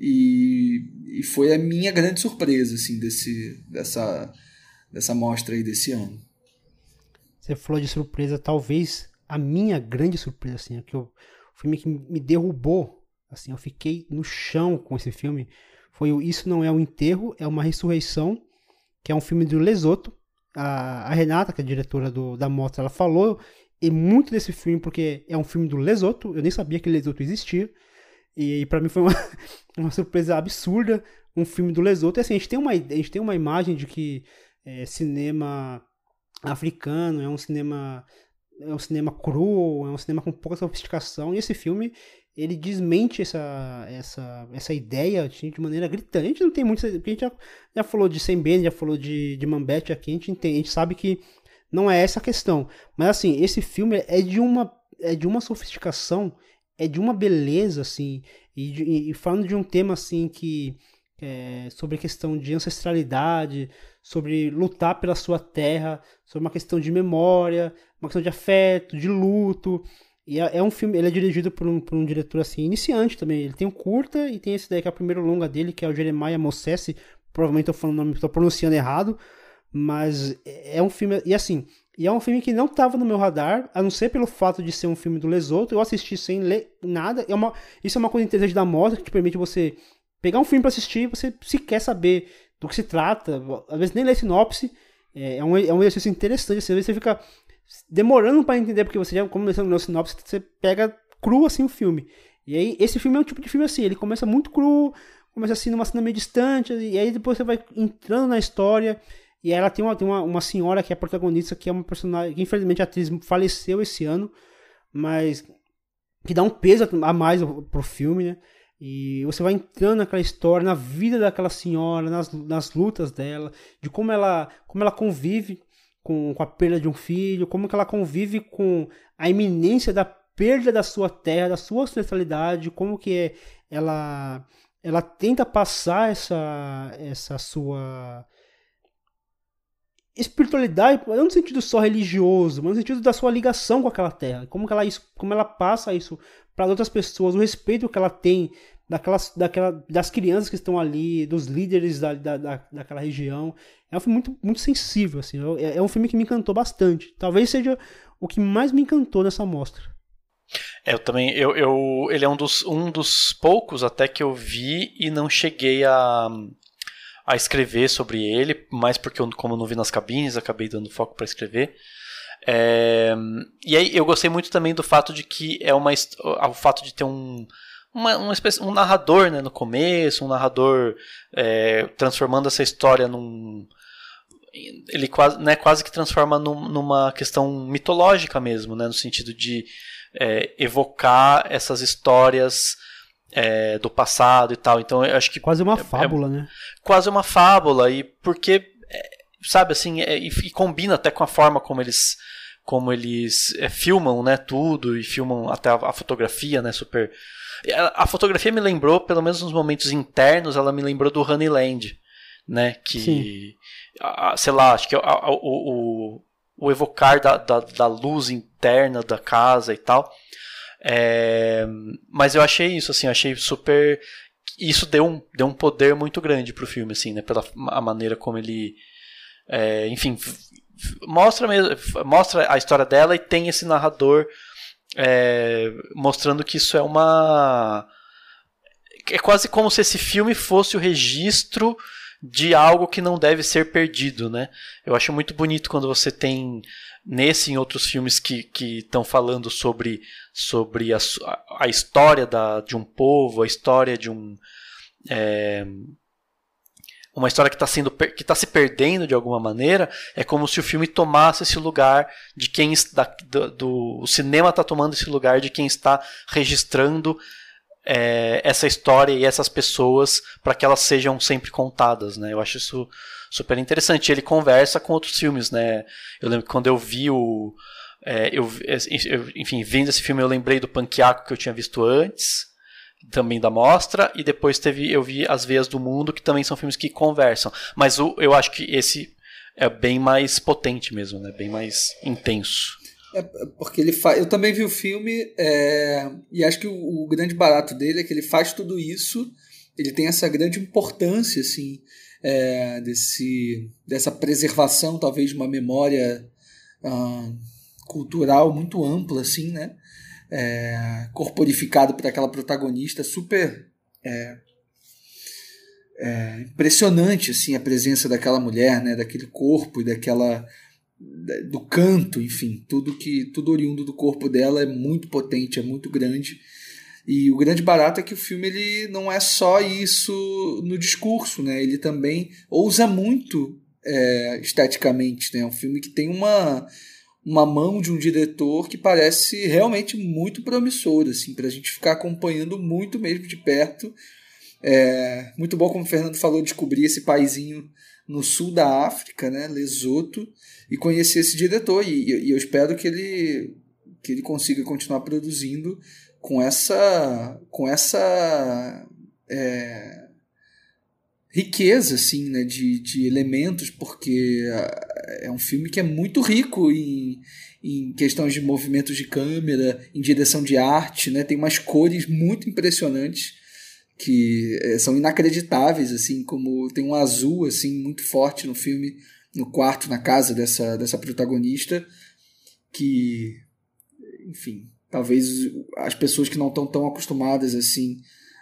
e, e foi a minha grande surpresa assim desse dessa dessa mostra aí desse ano. Você falou de surpresa, talvez a minha grande surpresa assim, é que eu, o filme que me derrubou, assim, eu fiquei no chão com esse filme, foi o Isso não é um enterro, é uma ressurreição, que é um filme do Lesoto. A, a Renata, que é a diretora do, da mostra, ela falou e muito desse filme porque é um filme do Lesoto, eu nem sabia que Lesoto existia. E, e para mim foi uma, uma surpresa absurda um filme do Lesoto. E assim, a gente tem uma, a gente tem uma imagem de que é, cinema africano é um cinema é um cinema cru, é um cinema com pouca sofisticação. E esse filme ele desmente essa, essa, essa ideia assim, de maneira gritante. A gente não tem muito. A gente já, já falou de Sembene, já falou de, de Mambete aqui, a gente, entende, a gente sabe que não é essa a questão. Mas assim, esse filme é de uma, é de uma sofisticação é de uma beleza, assim, e, e, falando de um tema, assim, que é, sobre a questão de ancestralidade, sobre lutar pela sua terra, sobre uma questão de memória, uma questão de afeto, de luto. E é, é um filme, ele é dirigido por um, por um diretor assim, iniciante também. Ele tem um curta e tem esse daí que é o primeiro longa dele, que é o Jeremiah Mossesi. Provavelmente estou falando estou pronunciando errado, mas é, é um filme. E assim, e é um filme que não estava no meu radar, a não ser pelo fato de ser um filme do Lesoto. Eu assisti sem ler nada. É uma, isso é uma coisa interessante da moda que te permite você pegar um filme para assistir e você se quer saber do que se trata. Às vezes nem ler sinopse. É, é, um, é um exercício interessante. Assim, às vezes você fica demorando para entender, porque você já, você não leu sinopse, você pega cru assim o filme. E aí, esse filme é um tipo de filme assim, ele começa muito cru, começa assim numa cena meio distante, e aí depois você vai entrando na história. E ela tem uma, tem uma, uma senhora que é protagonista, que é uma personagem. Que infelizmente a atriz faleceu esse ano, mas que dá um peso a mais pro filme, né? E você vai entrando naquela história, na vida daquela senhora, nas, nas lutas dela, de como ela, como ela convive com, com a perda de um filho, como que ela convive com a iminência da perda da sua terra, da sua ancestralidade, como que é, ela ela tenta passar essa essa sua espiritualidade, não no sentido só religioso, mas no sentido da sua ligação com aquela terra, como ela, como ela passa isso para outras pessoas, o respeito que ela tem daquelas, daquela, das crianças que estão ali, dos líderes da, da, da daquela região. É um filme muito, muito sensível, assim. É, é um filme que me encantou bastante. Talvez seja o que mais me encantou nessa mostra. É, eu também, eu, eu, ele é um dos, um dos poucos até que eu vi e não cheguei a, a escrever sobre ele, mais porque eu, como não vi nas cabines, acabei dando foco para escrever. É, e aí eu gostei muito também do fato de que é uma o fato de ter um uma, uma espécie, um narrador né, no começo, um narrador é, transformando essa história num ele quase, né, quase que transforma num, numa questão mitológica mesmo, né, no sentido de é, evocar essas histórias é, do passado e tal. Então eu acho que quase uma é, fábula, né? Quase uma fábula e porque é, sabe assim é, e, e, combina até com a forma como eles como eles é, filmam, né, tudo e filmam até a, a fotografia, né, super a, a, fotografia me lembrou, pelo menos nos momentos internos, ela me lembrou do Honeyland, né, que a, sei lá, acho que o, o, o evocar da, da, da luz interna da casa e tal. É, mas eu achei isso, assim, achei super. Isso deu um, deu um poder muito grande pro filme, assim, né? Pela a maneira como ele. É, enfim, mostra, mostra a história dela e tem esse narrador é, mostrando que isso é uma. É quase como se esse filme fosse o registro de algo que não deve ser perdido, né? Eu acho muito bonito quando você tem nesse e em outros filmes que estão falando sobre, sobre a, a história da, de um povo, a história de um é, uma história que está sendo que está se perdendo de alguma maneira é como se o filme tomasse esse lugar de quem está do, do o cinema está tomando esse lugar de quem está registrando é, essa história e essas pessoas para que elas sejam sempre contadas, né? Eu acho isso super interessante. Ele conversa com outros filmes, né? Eu lembro que quando eu vi o é, eu, eu, enfim, vendo esse filme eu lembrei do Panquiaco que eu tinha visto antes, também da mostra, e depois teve eu vi As Veias do Mundo, que também são filmes que conversam. Mas o, eu acho que esse é bem mais potente mesmo, né? Bem mais intenso. É porque ele faz. Eu também vi o filme é... e acho que o, o, grande barato dele é que ele faz tudo isso. Ele tem essa grande importância, assim, é, desse, dessa preservação, talvez, de uma memória ah, cultural muito ampla, assim, né? É, corporificado por aquela protagonista super é, é, impressionante assim a presença daquela mulher né daquele corpo e daquela do canto, enfim, tudo que tudo oriundo do corpo dela é muito potente, é muito grande. E o grande barato é que o filme ele não é só isso no discurso, né? Ele também ousa muito é, esteticamente, né? É um filme que tem uma uma mão de um diretor que parece realmente muito promissor, assim, para a gente ficar acompanhando muito mesmo de perto. É muito bom, como o Fernando falou, descobrir esse paizinho no sul da África, né, Lesoto, e conhecer esse diretor. E, e, eu espero que ele, que ele consiga continuar produzindo com essa, com essa é, riqueza assim, né, de, de elementos, porque é um filme que é muito rico em, em questões de movimentos de câmera, em direção de arte, né, tem umas cores muito impressionantes que é, são inacreditáveis, assim, como tem um azul assim muito forte no filme, no quarto, na casa dessa, dessa protagonista, que, enfim, talvez as pessoas que não estão tão acostumadas assim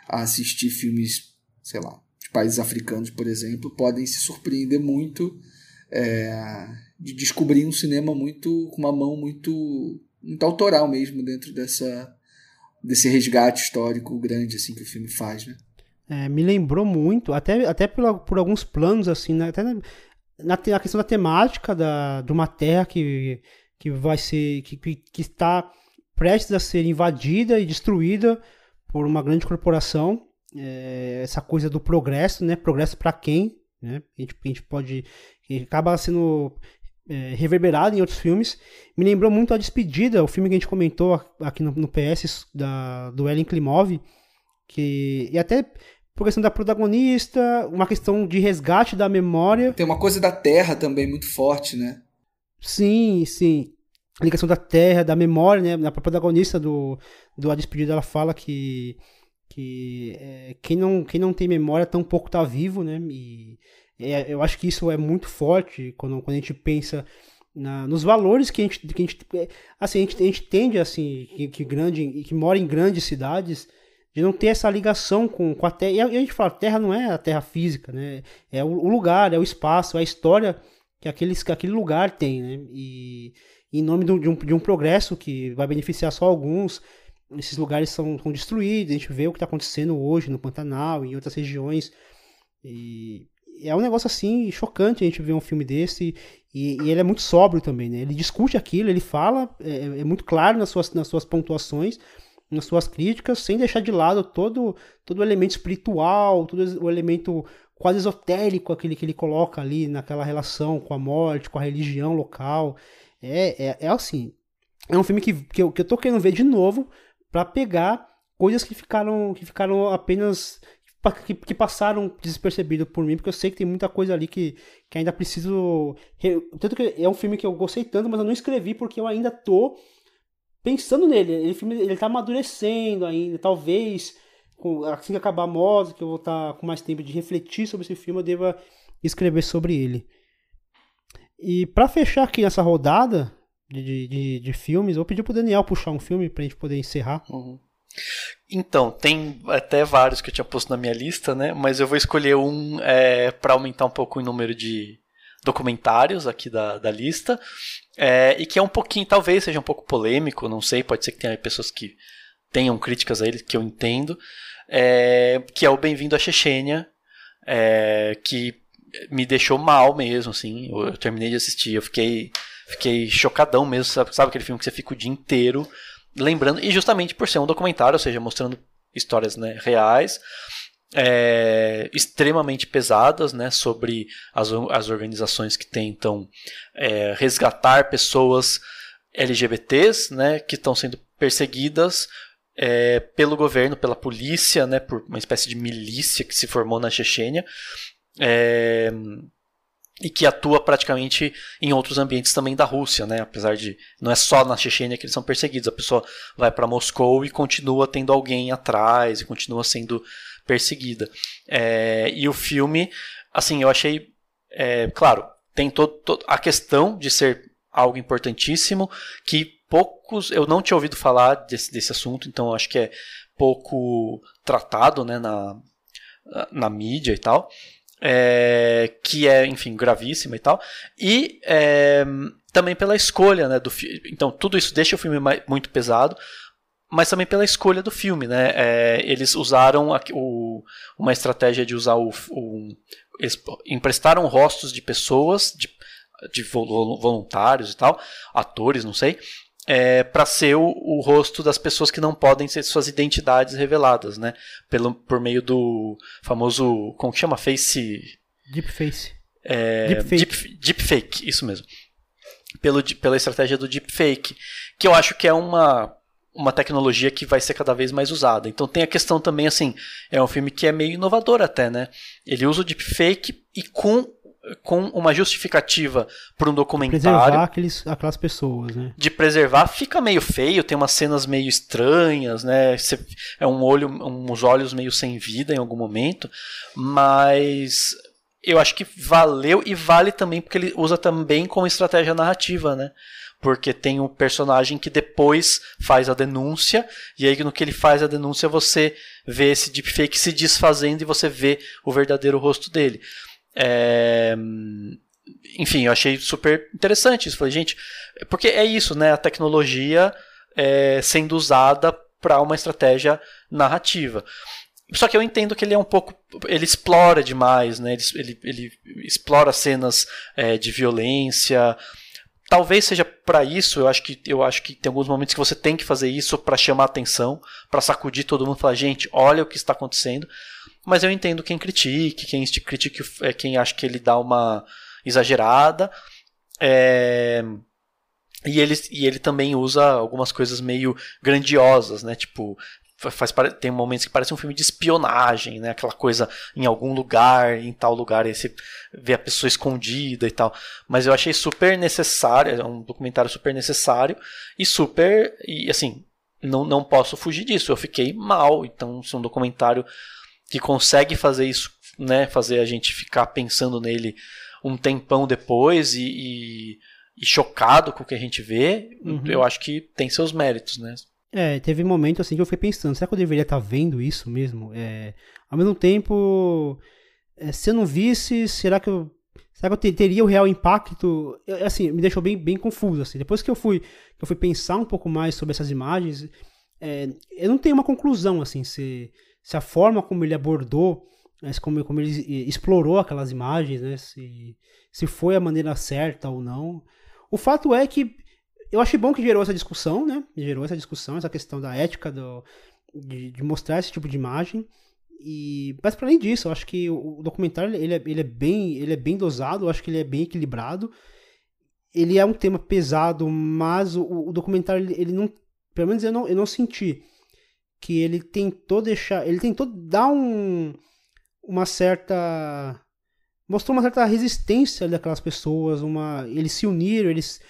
a assistir filmes, sei lá, de países africanos, por exemplo, podem se surpreender muito é, de descobrir um cinema muito com uma mão muito muito autoral mesmo dentro dessa desse resgate histórico grande assim que o filme faz, né? É, me lembrou muito, até, até por, por alguns planos, assim, né? até na, na, na, questão da temática da, de uma terra que, que vai ser. Que, que está prestes a ser invadida e destruída por uma grande corporação. É, essa coisa do progresso, né? Progresso para quem? Né? A, gente, a gente pode. Acaba sendo é, reverberado em outros filmes. Me lembrou muito a Despedida, o filme que a gente comentou aqui no, no PS da, do Ellen Klimov, que, e até por questão da protagonista, uma questão de resgate da memória. Tem uma coisa da terra também muito forte, né? Sim, sim. A ligação da terra, da memória, né? A protagonista do, do A Despedida, ela fala que, que é, quem, não, quem não tem memória tão pouco tá vivo, né? E é, eu acho que isso é muito forte quando, quando a gente pensa na, nos valores que a gente, que a gente é, assim a gente, a gente tende assim que, que grande que mora em grandes cidades de não ter essa ligação com, com a terra e a, gente fala terra não é a terra física né é o, o lugar é o espaço é a história que aqueles que aquele lugar tem né e em nome de um, de um progresso que vai beneficiar só alguns esses lugares são, são destruídos a gente vê o que está acontecendo hoje no Pantanal e em outras regiões e é um negócio assim chocante a gente ver um filme desse e, e, ele é muito sóbrio também, né? Ele discute aquilo, ele fala, é, é, muito claro nas suas, nas suas pontuações, nas suas críticas, sem deixar de lado todo, todo o elemento espiritual, todo o elemento quase esotérico aquele que ele coloca ali naquela relação com a morte, com a religião local. É, é, é assim. É um filme que, que, eu, que eu tô querendo ver de novo para pegar coisas que ficaram, que ficaram apenas que, que, passaram despercebido por mim, porque eu sei que tem muita coisa ali que, que ainda preciso. Tanto que é um filme que eu gostei tanto, mas eu não escrevi porque eu ainda tô pensando nele. Ele, filme, ele tá amadurecendo ainda. Talvez, assim que acabar a moda, que eu vou estar tá com mais tempo de refletir sobre esse filme, eu deva escrever sobre ele. E para fechar aqui nessa rodada de, de, de, filmes, vou pedir pro Daniel puxar um filme pra gente poder encerrar. Uhum. Então, tem até vários que eu tinha posto na minha lista, né? Mas eu vou escolher um é, para aumentar um pouco o número de documentários aqui da, da lista. É, e que é um pouquinho, talvez seja um pouco polêmico, não sei, pode ser que tenha pessoas que tenham críticas a ele, que eu entendo. É, que é o Bem-vindo à Chechênia, é, que me deixou mal mesmo, assim. Eu, eu terminei de assistir, eu fiquei, fiquei chocadão mesmo, sabe, sabe aquele filme que você fica o dia inteiro lembrando, e justamente por ser um documentário, ou seja, mostrando histórias né, reais, é, extremamente pesadas né, sobre as, as organizações que tentam é, resgatar pessoas LGBTs né, que estão sendo perseguidas é, pelo governo, pela polícia, né, por uma espécie de milícia que se formou na Chechênia. É, e que atua praticamente em outros ambientes também da Rússia, né? Apesar de não é só na Chechênia que eles são perseguidos, a pessoa vai para Moscou e continua tendo alguém atrás e continua sendo perseguida. É, e o filme, assim, eu achei, é, claro, tem todo, todo, a questão de ser algo importantíssimo que poucos, eu não tinha ouvido falar desse, desse assunto, então acho que é pouco tratado, né, na, na mídia e tal é, que é, enfim, gravíssima e tal, e é, também pela escolha, né, do então tudo isso deixa o filme muito pesado, mas também pela escolha do filme, né, é, eles usaram a, o, uma estratégia de usar o, o, eles emprestaram rostos de pessoas, de, de voluntários e tal, atores, não sei, é, para ser o, o, rosto das pessoas que não podem ser suas identidades reveladas, né? Pelo, por meio do famoso. Como que chama? Face. Deepface. É, deepfake. Deep, deepfake, isso mesmo. Pelo, pela estratégia do deepfake. Que eu acho que é uma, uma tecnologia que vai ser cada vez mais usada. Então tem a questão também, assim, é um filme que é meio inovador até, né? Ele usa o deepfake e com com uma justificativa para um documentário. Preservar aqueles, aquelas pessoas, né? De preservar, fica meio feio, tem umas cenas meio estranhas, né? É um olho, uns olhos meio sem vida em algum momento, mas eu acho que valeu e vale também porque ele usa também como estratégia narrativa, né? Porque tem um personagem que depois faz a denúncia, e aí no que ele faz a denúncia você vê esse deepfake se desfazendo e você vê o verdadeiro rosto dele. É, enfim, eu achei super interessante isso. Falei, gente, porque é isso, né? A tecnologia é, sendo usada para uma estratégia narrativa. Só que eu entendo que ele é um pouco. Ele explora demais, né? Ele, ele, ele explora cenas é, de violência. Talvez seja para isso. Eu acho que eu acho que tem alguns momentos que você tem que fazer isso para chamar atenção, para sacudir todo mundo, e falar, gente, olha o que está acontecendo. Mas eu entendo quem critique, quem critique é quem acha que ele dá uma exagerada. É... E, ele, e ele também usa algumas coisas meio grandiosas, né? Tipo, faz tem momentos que parece um filme de espionagem, né? Aquela coisa em algum lugar, em tal lugar, e você vê a pessoa escondida e tal. Mas eu achei super necessário, é um documentário super necessário e super e assim, não, não posso fugir disso. Eu fiquei mal, então é um documentário que consegue fazer isso, né? Fazer a gente ficar pensando nele um tempão depois e, e, e chocado com o que a gente vê. Uhum. Eu acho que tem seus méritos, né? É, teve um momento assim que eu fiquei pensando, será que eu deveria estar tá vendo isso mesmo? É, ao mesmo tempo, é, se eu não visse, será que eu, será que eu teria o real impacto? Assim, me deixou bem, bem confuso. Assim. Depois que eu fui, que eu fui pensar um pouco mais sobre essas imagens, é, eu não tenho uma conclusão assim, se, se a forma como ele abordou, né, como, como ele explorou aquelas imagens, né, se, se foi a maneira certa ou não. O fato é que eu achei bom que gerou essa discussão, né? Gerou essa discussão, essa questão da ética do, de, de mostrar esse tipo de imagem. E, mas para além disso, eu acho que o, documentário ele é, ele é, bem, ele é bem dosado, eu acho que ele é bem equilibrado. Ele é um tema pesado, mas o, o documentário ele, ele, não, pelo menos eu não, eu não senti que ele tentou deixar, ele tentou dar um, uma certa mostrou uma certa resistência daquelas pessoas, uma eles se uniram, eles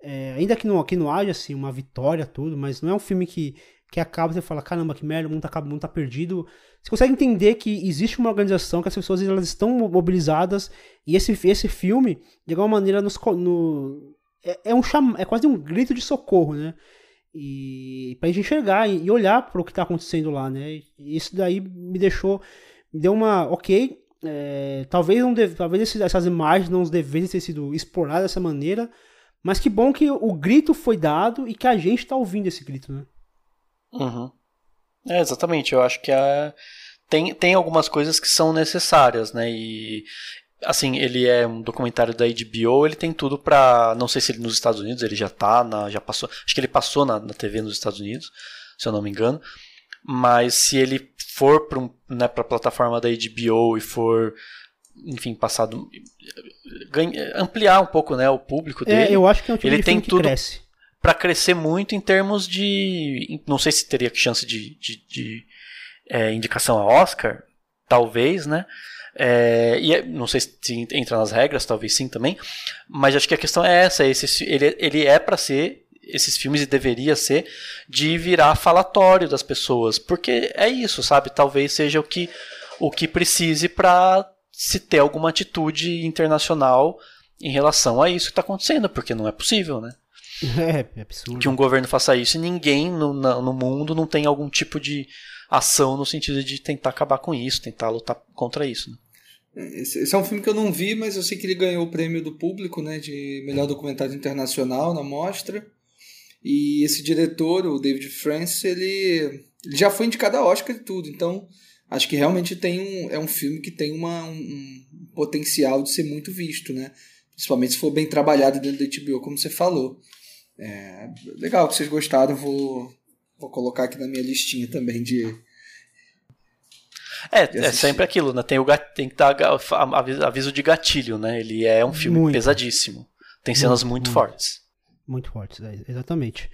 é, ainda que não, que não haja assim, uma vitória, tudo, mas não é um filme que, que acaba você fala, caramba, que merda, o mundo tá, o mundo tá perdido. Você consegue entender que existe uma organização, que as pessoas elas estão mobilizadas, e esse, esse filme, de alguma maneira, nos, no, é, é, um cham, é quase um grito de socorro, né? E pra gente enxergar e, olhar para o que tá acontecendo lá, né? E isso daí me deixou, me deu uma, ok, é, talvez, não deve, talvez essas imagens não devessem ter sido exploradas dessa maneira, mas que bom que o grito foi dado e que a gente está ouvindo esse grito, né? Uhum. É, exatamente. Eu acho que a... tem, tem algumas coisas que são necessárias, né? E assim, ele é um documentário da HBO, ele tem tudo para, não sei se ele nos Estados Unidos, ele já tá na, já passou, acho que ele passou na, na TV nos Estados Unidos, se eu não me engano. Mas se ele for para um, né, a plataforma da HBO e for enfim, passado ampliar um pouco, né, o público é, dele. É, eu acho que é um tipo ele tem tudo cresce. para crescer muito em termos de, não sei se teria chance de, de, de é, indicação a Oscar, talvez, né? É, e é, não sei se entra nas regras, talvez sim também, mas acho que a questão é essa: esse, ele, ele é para ser esses filmes e deveria ser de virar falatório das pessoas, porque é isso, sabe? Talvez seja o que o que precise para se ter alguma atitude internacional em relação a isso que está acontecendo, porque não é possível, né? É, é absurdo. Que um governo faça isso e ninguém no, no mundo não tem algum tipo de ação no sentido de tentar acabar com isso, tentar lutar contra isso. Né? Esse, esse, é um filme que eu não vi, mas eu sei que ele ganhou o prêmio do público, né, de melhor documentário internacional na mostra. E esse diretor, o David France, ele, ele já foi indicado a Oscar e tudo, então acho que realmente tem um, é um filme que tem uma, um, potencial de ser muito visto, né? Principalmente se for bem trabalhado dentro da HBO, como você falou. É, legal que vocês gostaram, vou, vou colocar aqui na minha listinha também de. É, é sempre aquilo, né? Tem, o, tem que dar aviso de gatilho, né? Ele é um filme muito. pesadíssimo. Tem cenas muito, muito, muito fortes. Muito fortes, é, exatamente.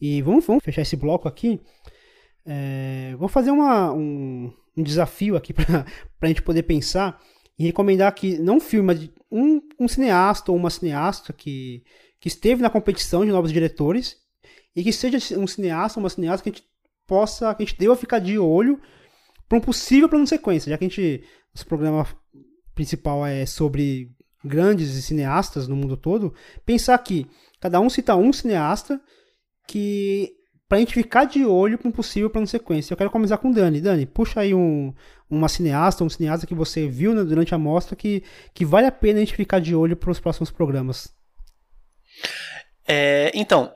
E vamos, vamos fechar esse bloco aqui. É, vou fazer uma, um, um desafio aqui para a gente poder pensar e recomendar que não filme, mas um, um cineasta ou uma cineasta que, que esteve na competição de novos diretores e que seja um cineasta ou uma cineasta que a gente possa, que a gente deva ficar de olho para um possível plano sequência, já que a gente, nosso programa principal é sobre grandes cineastas no mundo todo, pensar que cada um cita um cineasta que pra gente ficar de olho para um possível plano sequência. Eu quero começar com o Dani. Dani, puxa aí um, uma cineasta, um cineasta que você viu né, durante a mostra que, que vale a pena a gente ficar de olho para os próximos programas. É, então,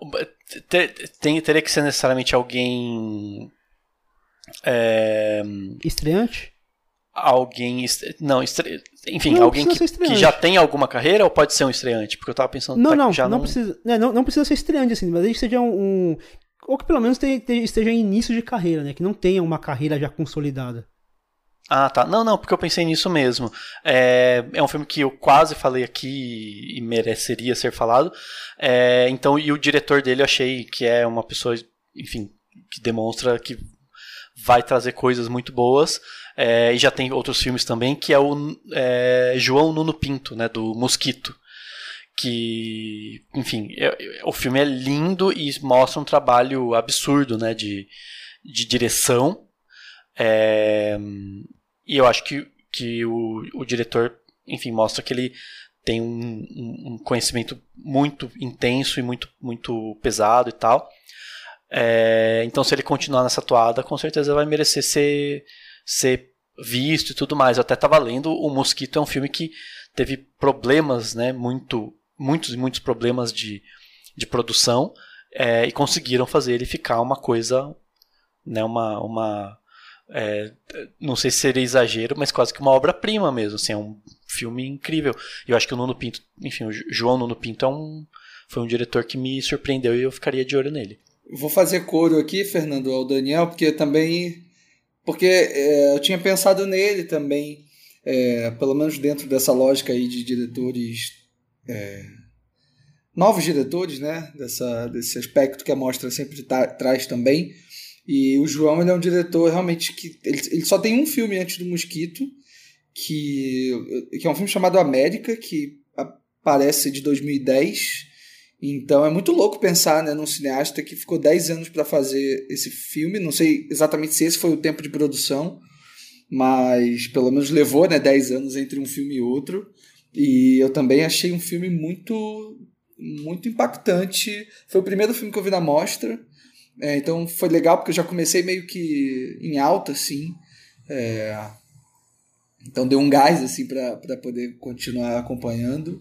ter, tem, teria que ser necessariamente alguém. É, Estreante? Alguém. Não, estre... enfim, não alguém que, que, já tem alguma carreira ou pode ser um estreante? Porque eu tava pensando. Não, tá, não, não, não, precisa, né, não, não precisa ser estreante, assim, mas gente seja um, um ou que pelo menos esteja em início de carreira, né? Que não tenha uma carreira já consolidada. Ah, tá. Não, não, porque eu pensei nisso mesmo. É, é um filme que eu quase falei aqui e mereceria ser falado. É, então, e o diretor dele eu achei que é uma pessoa, enfim, que demonstra que vai trazer coisas muito boas. É, e já tem outros filmes também, que é o é, João Nuno Pinto, né, do Mosquito. Que, enfim, é, o filme é lindo e mostra um trabalho absurdo né, de, de direção. É, e eu acho que, que o, o diretor, enfim, mostra que ele tem um, um, conhecimento muito intenso e muito, muito pesado e tal. É, então, se ele continuar nessa toada, com certeza vai merecer ser, ser visto e tudo mais. Eu até estava lendo, O Mosquito é um filme que teve problemas, né, muito, muitos e muitos problemas de, de produção é, e conseguiram fazer ele ficar uma coisa, né, uma, uma é, não sei se seria exagero, mas quase que uma obra-prima mesmo. Assim, é um filme incrível. Eu acho que o Nuno Pinto, enfim, o João Nuno Pinto é um, foi um diretor que me surpreendeu e eu ficaria de olho nele. Vou fazer coro aqui, Fernando, ao Daniel, porque também. Porque é, eu tinha pensado nele também, é, pelo menos dentro dessa lógica aí de diretores. É, novos diretores, né? Dessa, desse aspecto que a mostra sempre tá, traz também. E o João ele é um diretor realmente que. Ele, ele só tem um filme antes do Mosquito, que, que é um filme chamado América, que aparece de 2010. Então é muito louco pensar né, num cineasta que ficou 10 anos para fazer esse filme. Não sei exatamente se esse foi o tempo de produção, mas pelo menos levou né, 10 anos entre um filme e outro. E eu também achei um filme muito muito impactante. Foi o primeiro filme que eu vi na mostra. É, então foi legal porque eu já comecei meio que em alta, assim. É, então deu um gás assim para poder continuar acompanhando.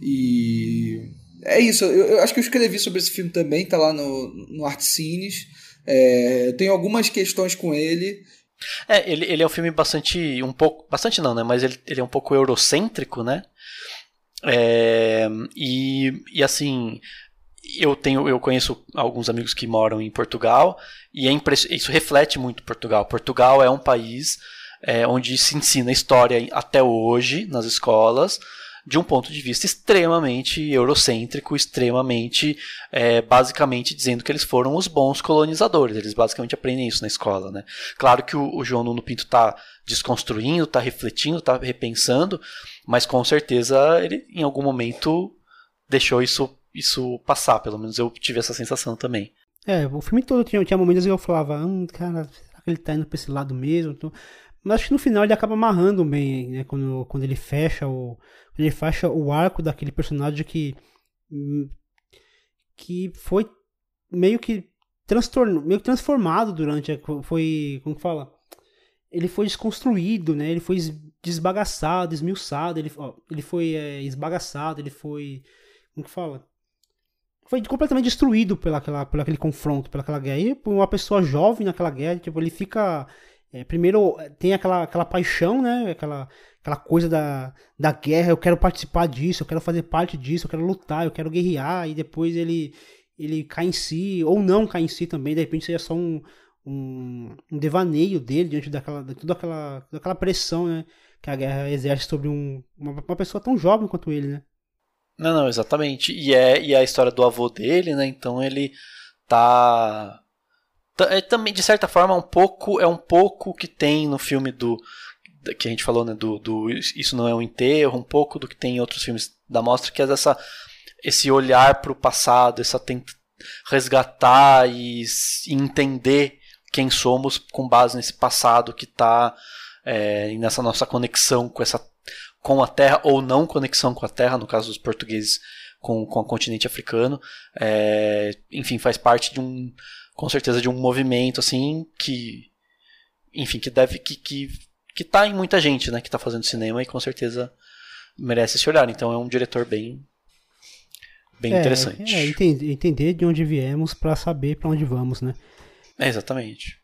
E é isso. Eu, eu, acho que eu escrevi sobre esse filme também, tá lá no, no Artcines. É, eu tenho algumas questões com ele. É, ele, ele é um filme bastante. um pouco. Bastante não, né? Mas ele, ele é um pouco eurocêntrico, né? É, e, e assim, eu tenho eu conheço alguns amigos que moram em Portugal e é isso reflete muito Portugal. Portugal é um país é, onde se ensina história até hoje nas escolas de um ponto de vista extremamente eurocêntrico, extremamente, é, basicamente dizendo que eles foram os bons colonizadores. Eles basicamente aprendem isso na escola, né? Claro que o, o João Nuno Pinto está desconstruindo, está refletindo, está repensando, mas com certeza ele em algum momento deixou isso isso passar, pelo menos eu tive essa sensação também. É, o filme todo tinha, tinha momentos que eu falava, hum, cara, será que ele tá indo pra esse lado mesmo? Então, mas acho que no final ele acaba amarrando bem, né? Quando, quando ele fecha o. ele fecha o arco daquele personagem que. Hum, que foi meio que transtorno, meio que transformado durante. Foi. Como que fala? Ele foi desconstruído, né? Ele foi desbagaçado, esmiuçado, ele, ó, ele foi é, esbagaçado, ele foi. Como que fala? foi completamente destruído pela, aquela, pelo aquele confronto, pela aquela guerra. E uma pessoa jovem naquela guerra, tipo, ele fica. É, primeiro tem aquela, aquela paixão, né? Aquela, aquela coisa da, da guerra, eu quero participar disso, eu quero fazer parte disso, eu quero lutar, eu quero guerrear, e depois ele, ele cai em si, ou não cai em si também, de repente seja só um, um, um devaneio dele diante daquela, de toda aquela, daquela pressão, né? Que a guerra exerce sobre um, uma, uma pessoa tão jovem quanto ele, né? Não, não, exatamente. E é, e é a história do avô dele, né? Então ele tá. É, também, de certa forma, um pouco. É um pouco que tem no filme do. Que a gente falou, né? Do, do Isso Não É um Enterro, um pouco do que tem em outros filmes da mostra, que é essa, esse olhar para o passado, essa tenta resgatar e, e entender quem somos com base nesse passado que está é, nessa nossa conexão com essa com a Terra ou não conexão com a Terra, no caso dos portugueses com, com o continente africano. É, enfim, faz parte de um, com certeza, de um movimento assim que, enfim, que deve que que que tá em muita gente, né, que está fazendo cinema e com certeza merece esse olhar. Então é um diretor bem bem é, interessante. É, entender, de onde viemos para saber para onde vamos, né? É, exatamente.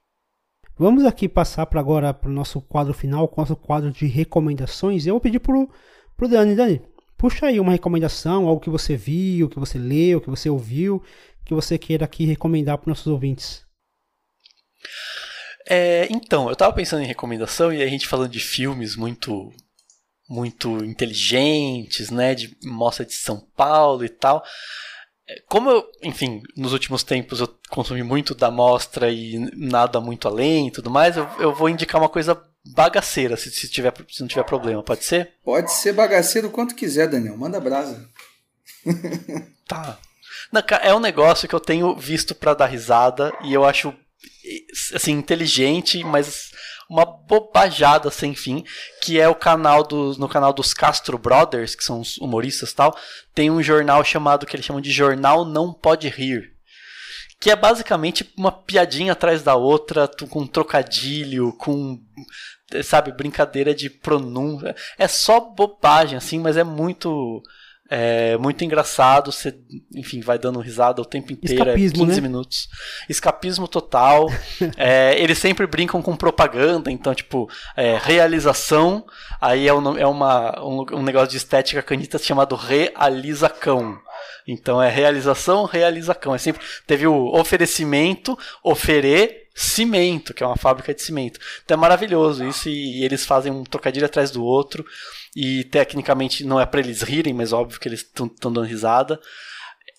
Vamos aqui passar para agora para o nosso quadro final, o nosso quadro de recomendações. Eu vou pedir pro, pro Dani, Dani, puxa aí uma recomendação, algo que você viu, que você leu, que você ouviu, que você queira aqui recomendar para nossos ouvintes. É, então, eu estava pensando em recomendação e a gente falando de filmes muito muito inteligentes, né, de mostra de São Paulo e tal. como eu, enfim, nos últimos tempos eu consumi muito da mostra e nada muito além e tudo mais, eu, eu vou indicar uma coisa bagaceira, se, se, tiver, se não tiver problema, pode ser? Pode ser bagaceiro quanto quiser, Daniel. Manda brasa. tá. É um negócio que eu tenho visto para dar risada e eu acho assim inteligente, mas uma bobajada sem fim, que é o canal dos no canal dos Castro Brothers, que são os humoristas tal, tem um jornal chamado que eles chamam de Jornal Não Pode Rir. Que é basicamente uma piadinha atrás da outra, com trocadilho, com sabe, brincadeira de pronúncia. É só bobagem assim, mas é muito é muito engraçado, você, enfim, vai dando risada o tempo inteiro, é Escapismo, é 15 né? minutos. Escapismo total. é, eles sempre brincam com propaganda, então, tipo, é, realização, aí é, um, é uma, um, um, negócio de estética canita chamado realizacão. Então é realização, realizacão. É sempre teve o oferecimento, oferer cimento, que é uma fábrica de cimento. Então é maravilhoso isso e, e eles fazem um trocadilho atrás do outro e tecnicamente não é para eles rirem, mas óbvio que eles estão dando risada.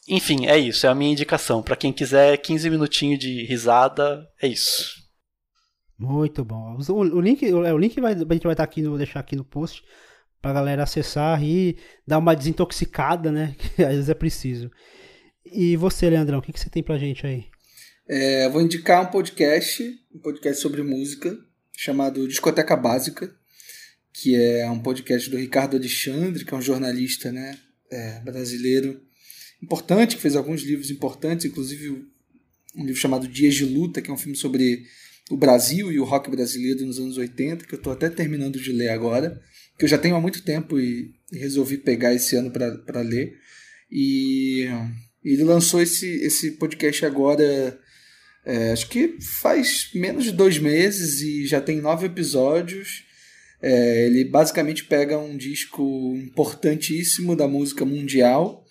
Enfim, é isso, é a minha indicação. Para quem quiser 15 minutinhos de risada, é isso. Muito bom. O, o link, o, o link vai, a gente vai estar aqui no, deixar aqui no post pra galera acessar e dar uma desintoxicada, né? Que às vezes é preciso. E você, Leandrão, o que, que você tem pra gente aí? É, vou indicar um podcast, um podcast sobre música, chamado Discoteca Básica, que é um podcast do Ricardo Alexandre, que é um jornalista né, é, brasileiro importante, que fez alguns livros importantes, inclusive um livro chamado Dias de Luta, que é um filme sobre o Brasil e o rock brasileiro nos anos 80, que eu estou até terminando de ler agora, que eu já tenho há muito tempo e, e resolvi pegar esse ano para ler. E ele lançou esse, esse podcast agora é, acho que faz menos de dois meses e já tem nove episódios. É, ele basicamente pega um disco importantíssimo da música mundial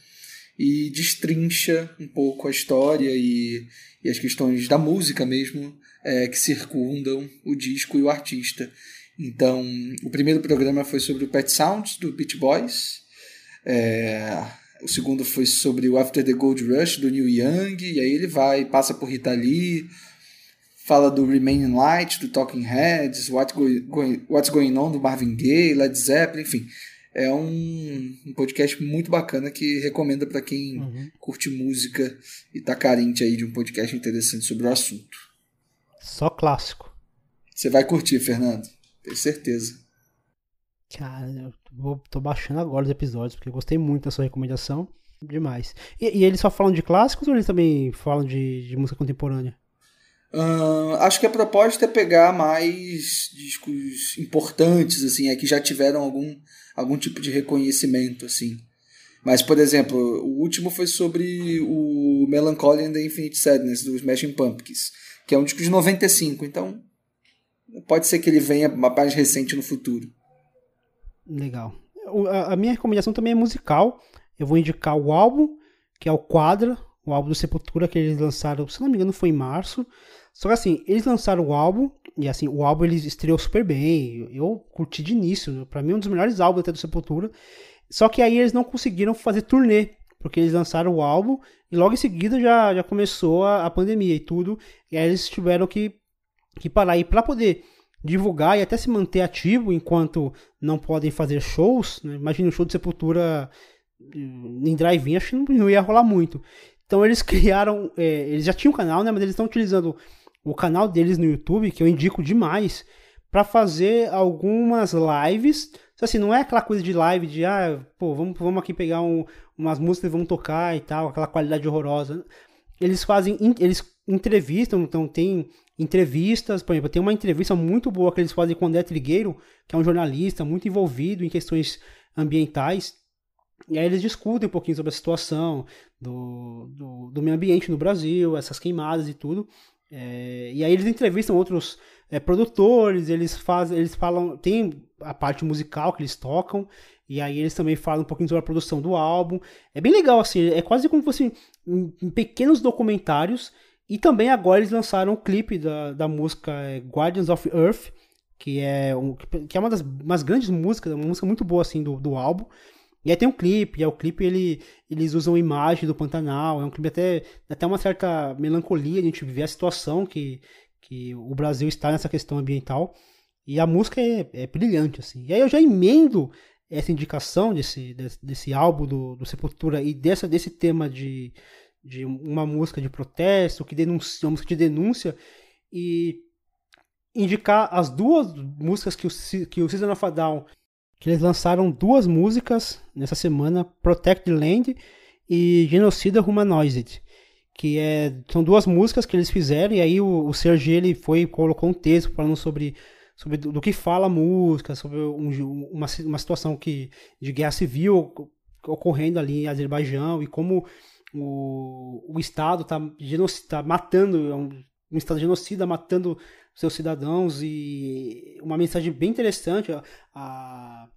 e destrincha um pouco a história e, e as questões da música mesmo é, que circundam o disco e o artista. Então, o primeiro programa foi sobre o Pet Sounds, do Beach Boys. É, o segundo foi sobre o After the Gold Rush do Neil Young, e aí ele vai, passa por Rita Lee, fala do Remaining Light, do Talking Heads, What Go What's Going On do Marvin Gaye, Led Zeppelin, enfim. É um, um podcast muito bacana que recomendo para quem uhum. curte música e tá carente aí de um podcast interessante sobre o assunto. Só clássico. Você vai curtir, Fernando. Tenho certeza. Cara, eu vou, tô baixando agora os episódios, porque eu gostei muito da sua recomendação. Demais. E, e eles só falam de clássicos ou eles também falam de, de música contemporânea? Uh, acho que a proposta é pegar mais discos importantes, assim, é que já tiveram algum, algum tipo de reconhecimento, assim. Mas, por exemplo, o último foi sobre o Melancholy and the Infinite Sadness, dos Smashing Pumpkins, que é um disco de 95, então pode ser que ele venha mais recente no futuro. Legal. A minha recomendação também é musical. Eu vou indicar o álbum, que é o Quadra, o álbum do Sepultura que eles lançaram, se não me engano, foi em março. Só que assim, eles lançaram o álbum, e assim, o álbum eles estreou super bem. Eu curti de início, para mim é um dos melhores álbuns até do Sepultura. Só que aí eles não conseguiram fazer turnê, porque eles lançaram o álbum e logo em seguida já, já começou a, a pandemia e tudo. E aí eles tiveram que, que parar. E para poder divulgar e até se manter ativo enquanto não podem fazer shows. Né? Imagina um show de Sepultura eh, em drive-in, acho que não ia rolar muito. Então eles criaram, é, eles já tinham um canal, né? Mas eles estão utilizando o canal deles no YouTube, que eu indico demais, para fazer algumas lives. Então, assim, não é aquela coisa de live de, ah, pô, vamos, vamos aqui pegar um, umas músicas e vamos tocar e tal, aquela qualidade horrorosa. Eles fazem, eles entrevistam, então tem entrevistas, por exemplo, tem uma entrevista muito boa que eles fazem com o André Trigueiro, que é um jornalista muito envolvido em questões ambientais, e aí eles discutem um pouquinho sobre a situação do, do, do meio ambiente no Brasil, essas queimadas e tudo. É, e aí eles entrevistam outros é, produtores, eles fazem, eles falam, tem a parte musical que eles tocam, e aí eles também falam um pouquinho sobre a produção do álbum. É bem legal, assim, é quase como se fossem em pequenos documentários e também agora eles lançaram o um clipe da, da música é, Guardians of Earth, que é, um, que é uma das umas grandes músicas, uma música muito boa assim do, do álbum. E aí tem um clipe, e aí o clipe ele, eles usam imagem do Pantanal, é um clipe até, até uma certa melancolia, a gente vê a situação que, que o Brasil está nessa questão ambiental. E a música é, é brilhante, assim. E aí eu já emendo essa indicação desse, desse, desse álbum do, do Sepultura e dessa, desse tema de, de uma música de protesto, que denuncia, uma música de denúncia, e indicar as duas músicas que o, que o Season of a Down, que eles lançaram duas músicas nessa semana, Protect the Land e Genocida Humanoized, que é, são duas músicas que eles fizeram, e aí o, o Sergi ele foi colocou um texto falando sobre sobre do, do que fala a música, sobre um, uma, uma situação que, de guerra civil ocorrendo ali em Azerbaijão e como o, o Estado está tá matando, é um, Estado genocida matando seus cidadãos e uma mensagem bem interessante. A, a,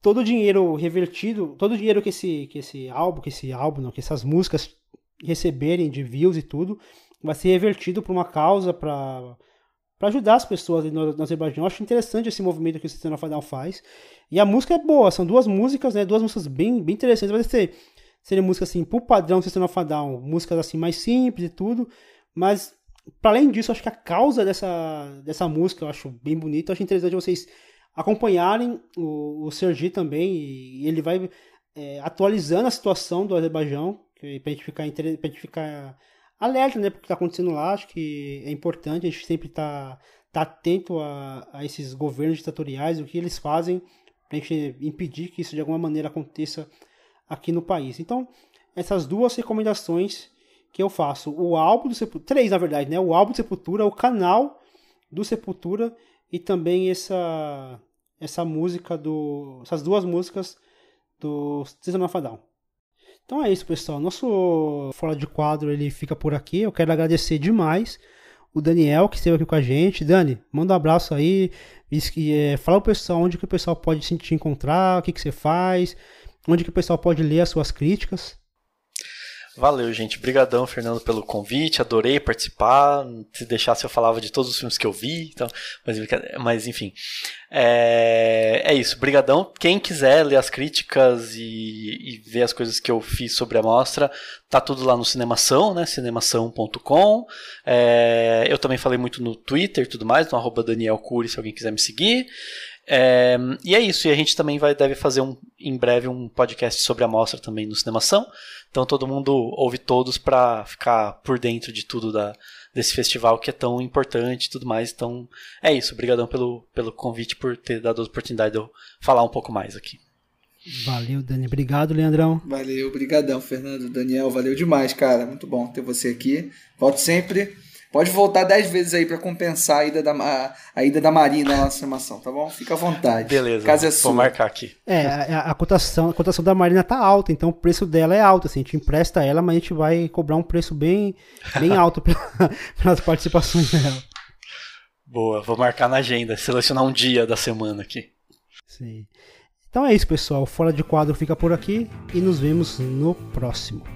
todo o dinheiro revertido, todo o dinheiro que esse, que esse álbum, que esse álbum, não, que essas músicas receberem de views e tudo, vai ser revertido para uma causa, para para ajudar as pessoas no, no Azerbaijão. Eu acho interessante esse movimento que o Sistema Fadal faz. E a música é boa, são duas músicas, né? Duas músicas bem, bem interessantes. Vai ser seria música assim, pro padrão Sistema Fadal, músicas assim mais simples e tudo, mas para além disso, acho que a causa dessa, dessa música eu acho bem bonita. Acho interessante vocês acompanharem o, o Sergi também, e ele vai é, atualizando a situação do Azerbaijão, para gente ficar, gente ficar alerta, né, porque está acontecendo lá, acho que é importante a gente sempre estar tá, tá atento a, a esses governos ditatoriais, o que eles fazem para a gente impedir que isso de alguma maneira aconteça aqui no país. Então, essas duas recomendações que eu faço, o álbum do Sepultura, três na verdade, né, o álbum do Sepultura, o canal do Sepultura e também essa essa música do essas duas músicas do System of Down. Então é isso, pessoal. Nosso Fora de Quadro ele fica por aqui. Eu quero agradecer demais o Daniel que esteve aqui com a gente. Dani, manda um abraço aí. E, é, fala o pessoal onde que o pessoal pode se te encontrar, o que, que você faz, onde que o pessoal pode ler as suas críticas. Valeu, gente. Obrigadão, Fernando, pelo convite. Adorei participar. Se deixasse, eu falava de todos os filmes que eu vi. Então, mas, mas enfim. É, é isso. Obrigadão. Quem quiser ler as críticas e, e, ver as coisas que eu fiz sobre a mostra, tá tudo lá no Cinemação, né? cinemação.com. É, eu também falei muito no Twitter e tudo mais, no arroba Daniel Cury, se alguém quiser me seguir. É, e é isso, e a gente também vai, deve fazer um, em breve um podcast sobre a mostra também no Cinemação. Então todo mundo ouve todos para ficar por dentro de tudo da, desse festival que é tão importante e tudo mais. Então é isso, obrigadão pelo, pelo convite, por ter dado a oportunidade de eu falar um pouco mais aqui. Valeu, Dani. Obrigado, Leandrão. Valeu, obrigadão, Fernando. Daniel, valeu demais, cara. Muito bom ter você aqui. Volte sempre. Pode voltar dez vezes aí para compensar a ida da, a, a, ida da Marina na nossa animação, tá bom? Fica à vontade. Beleza. Casa é vou marcar aqui. É, a, a, cotação, a cotação da Marina tá alta, então o preço dela é alto. Assim, a gente empresta ela, mas a gente vai cobrar um preço bem, bem alto pelas participações dela. Boa, vou marcar na agenda, selecionar um dia da semana aqui. Sim. Então é isso, pessoal. Fora de quadro fica por aqui e nos vemos no próximo.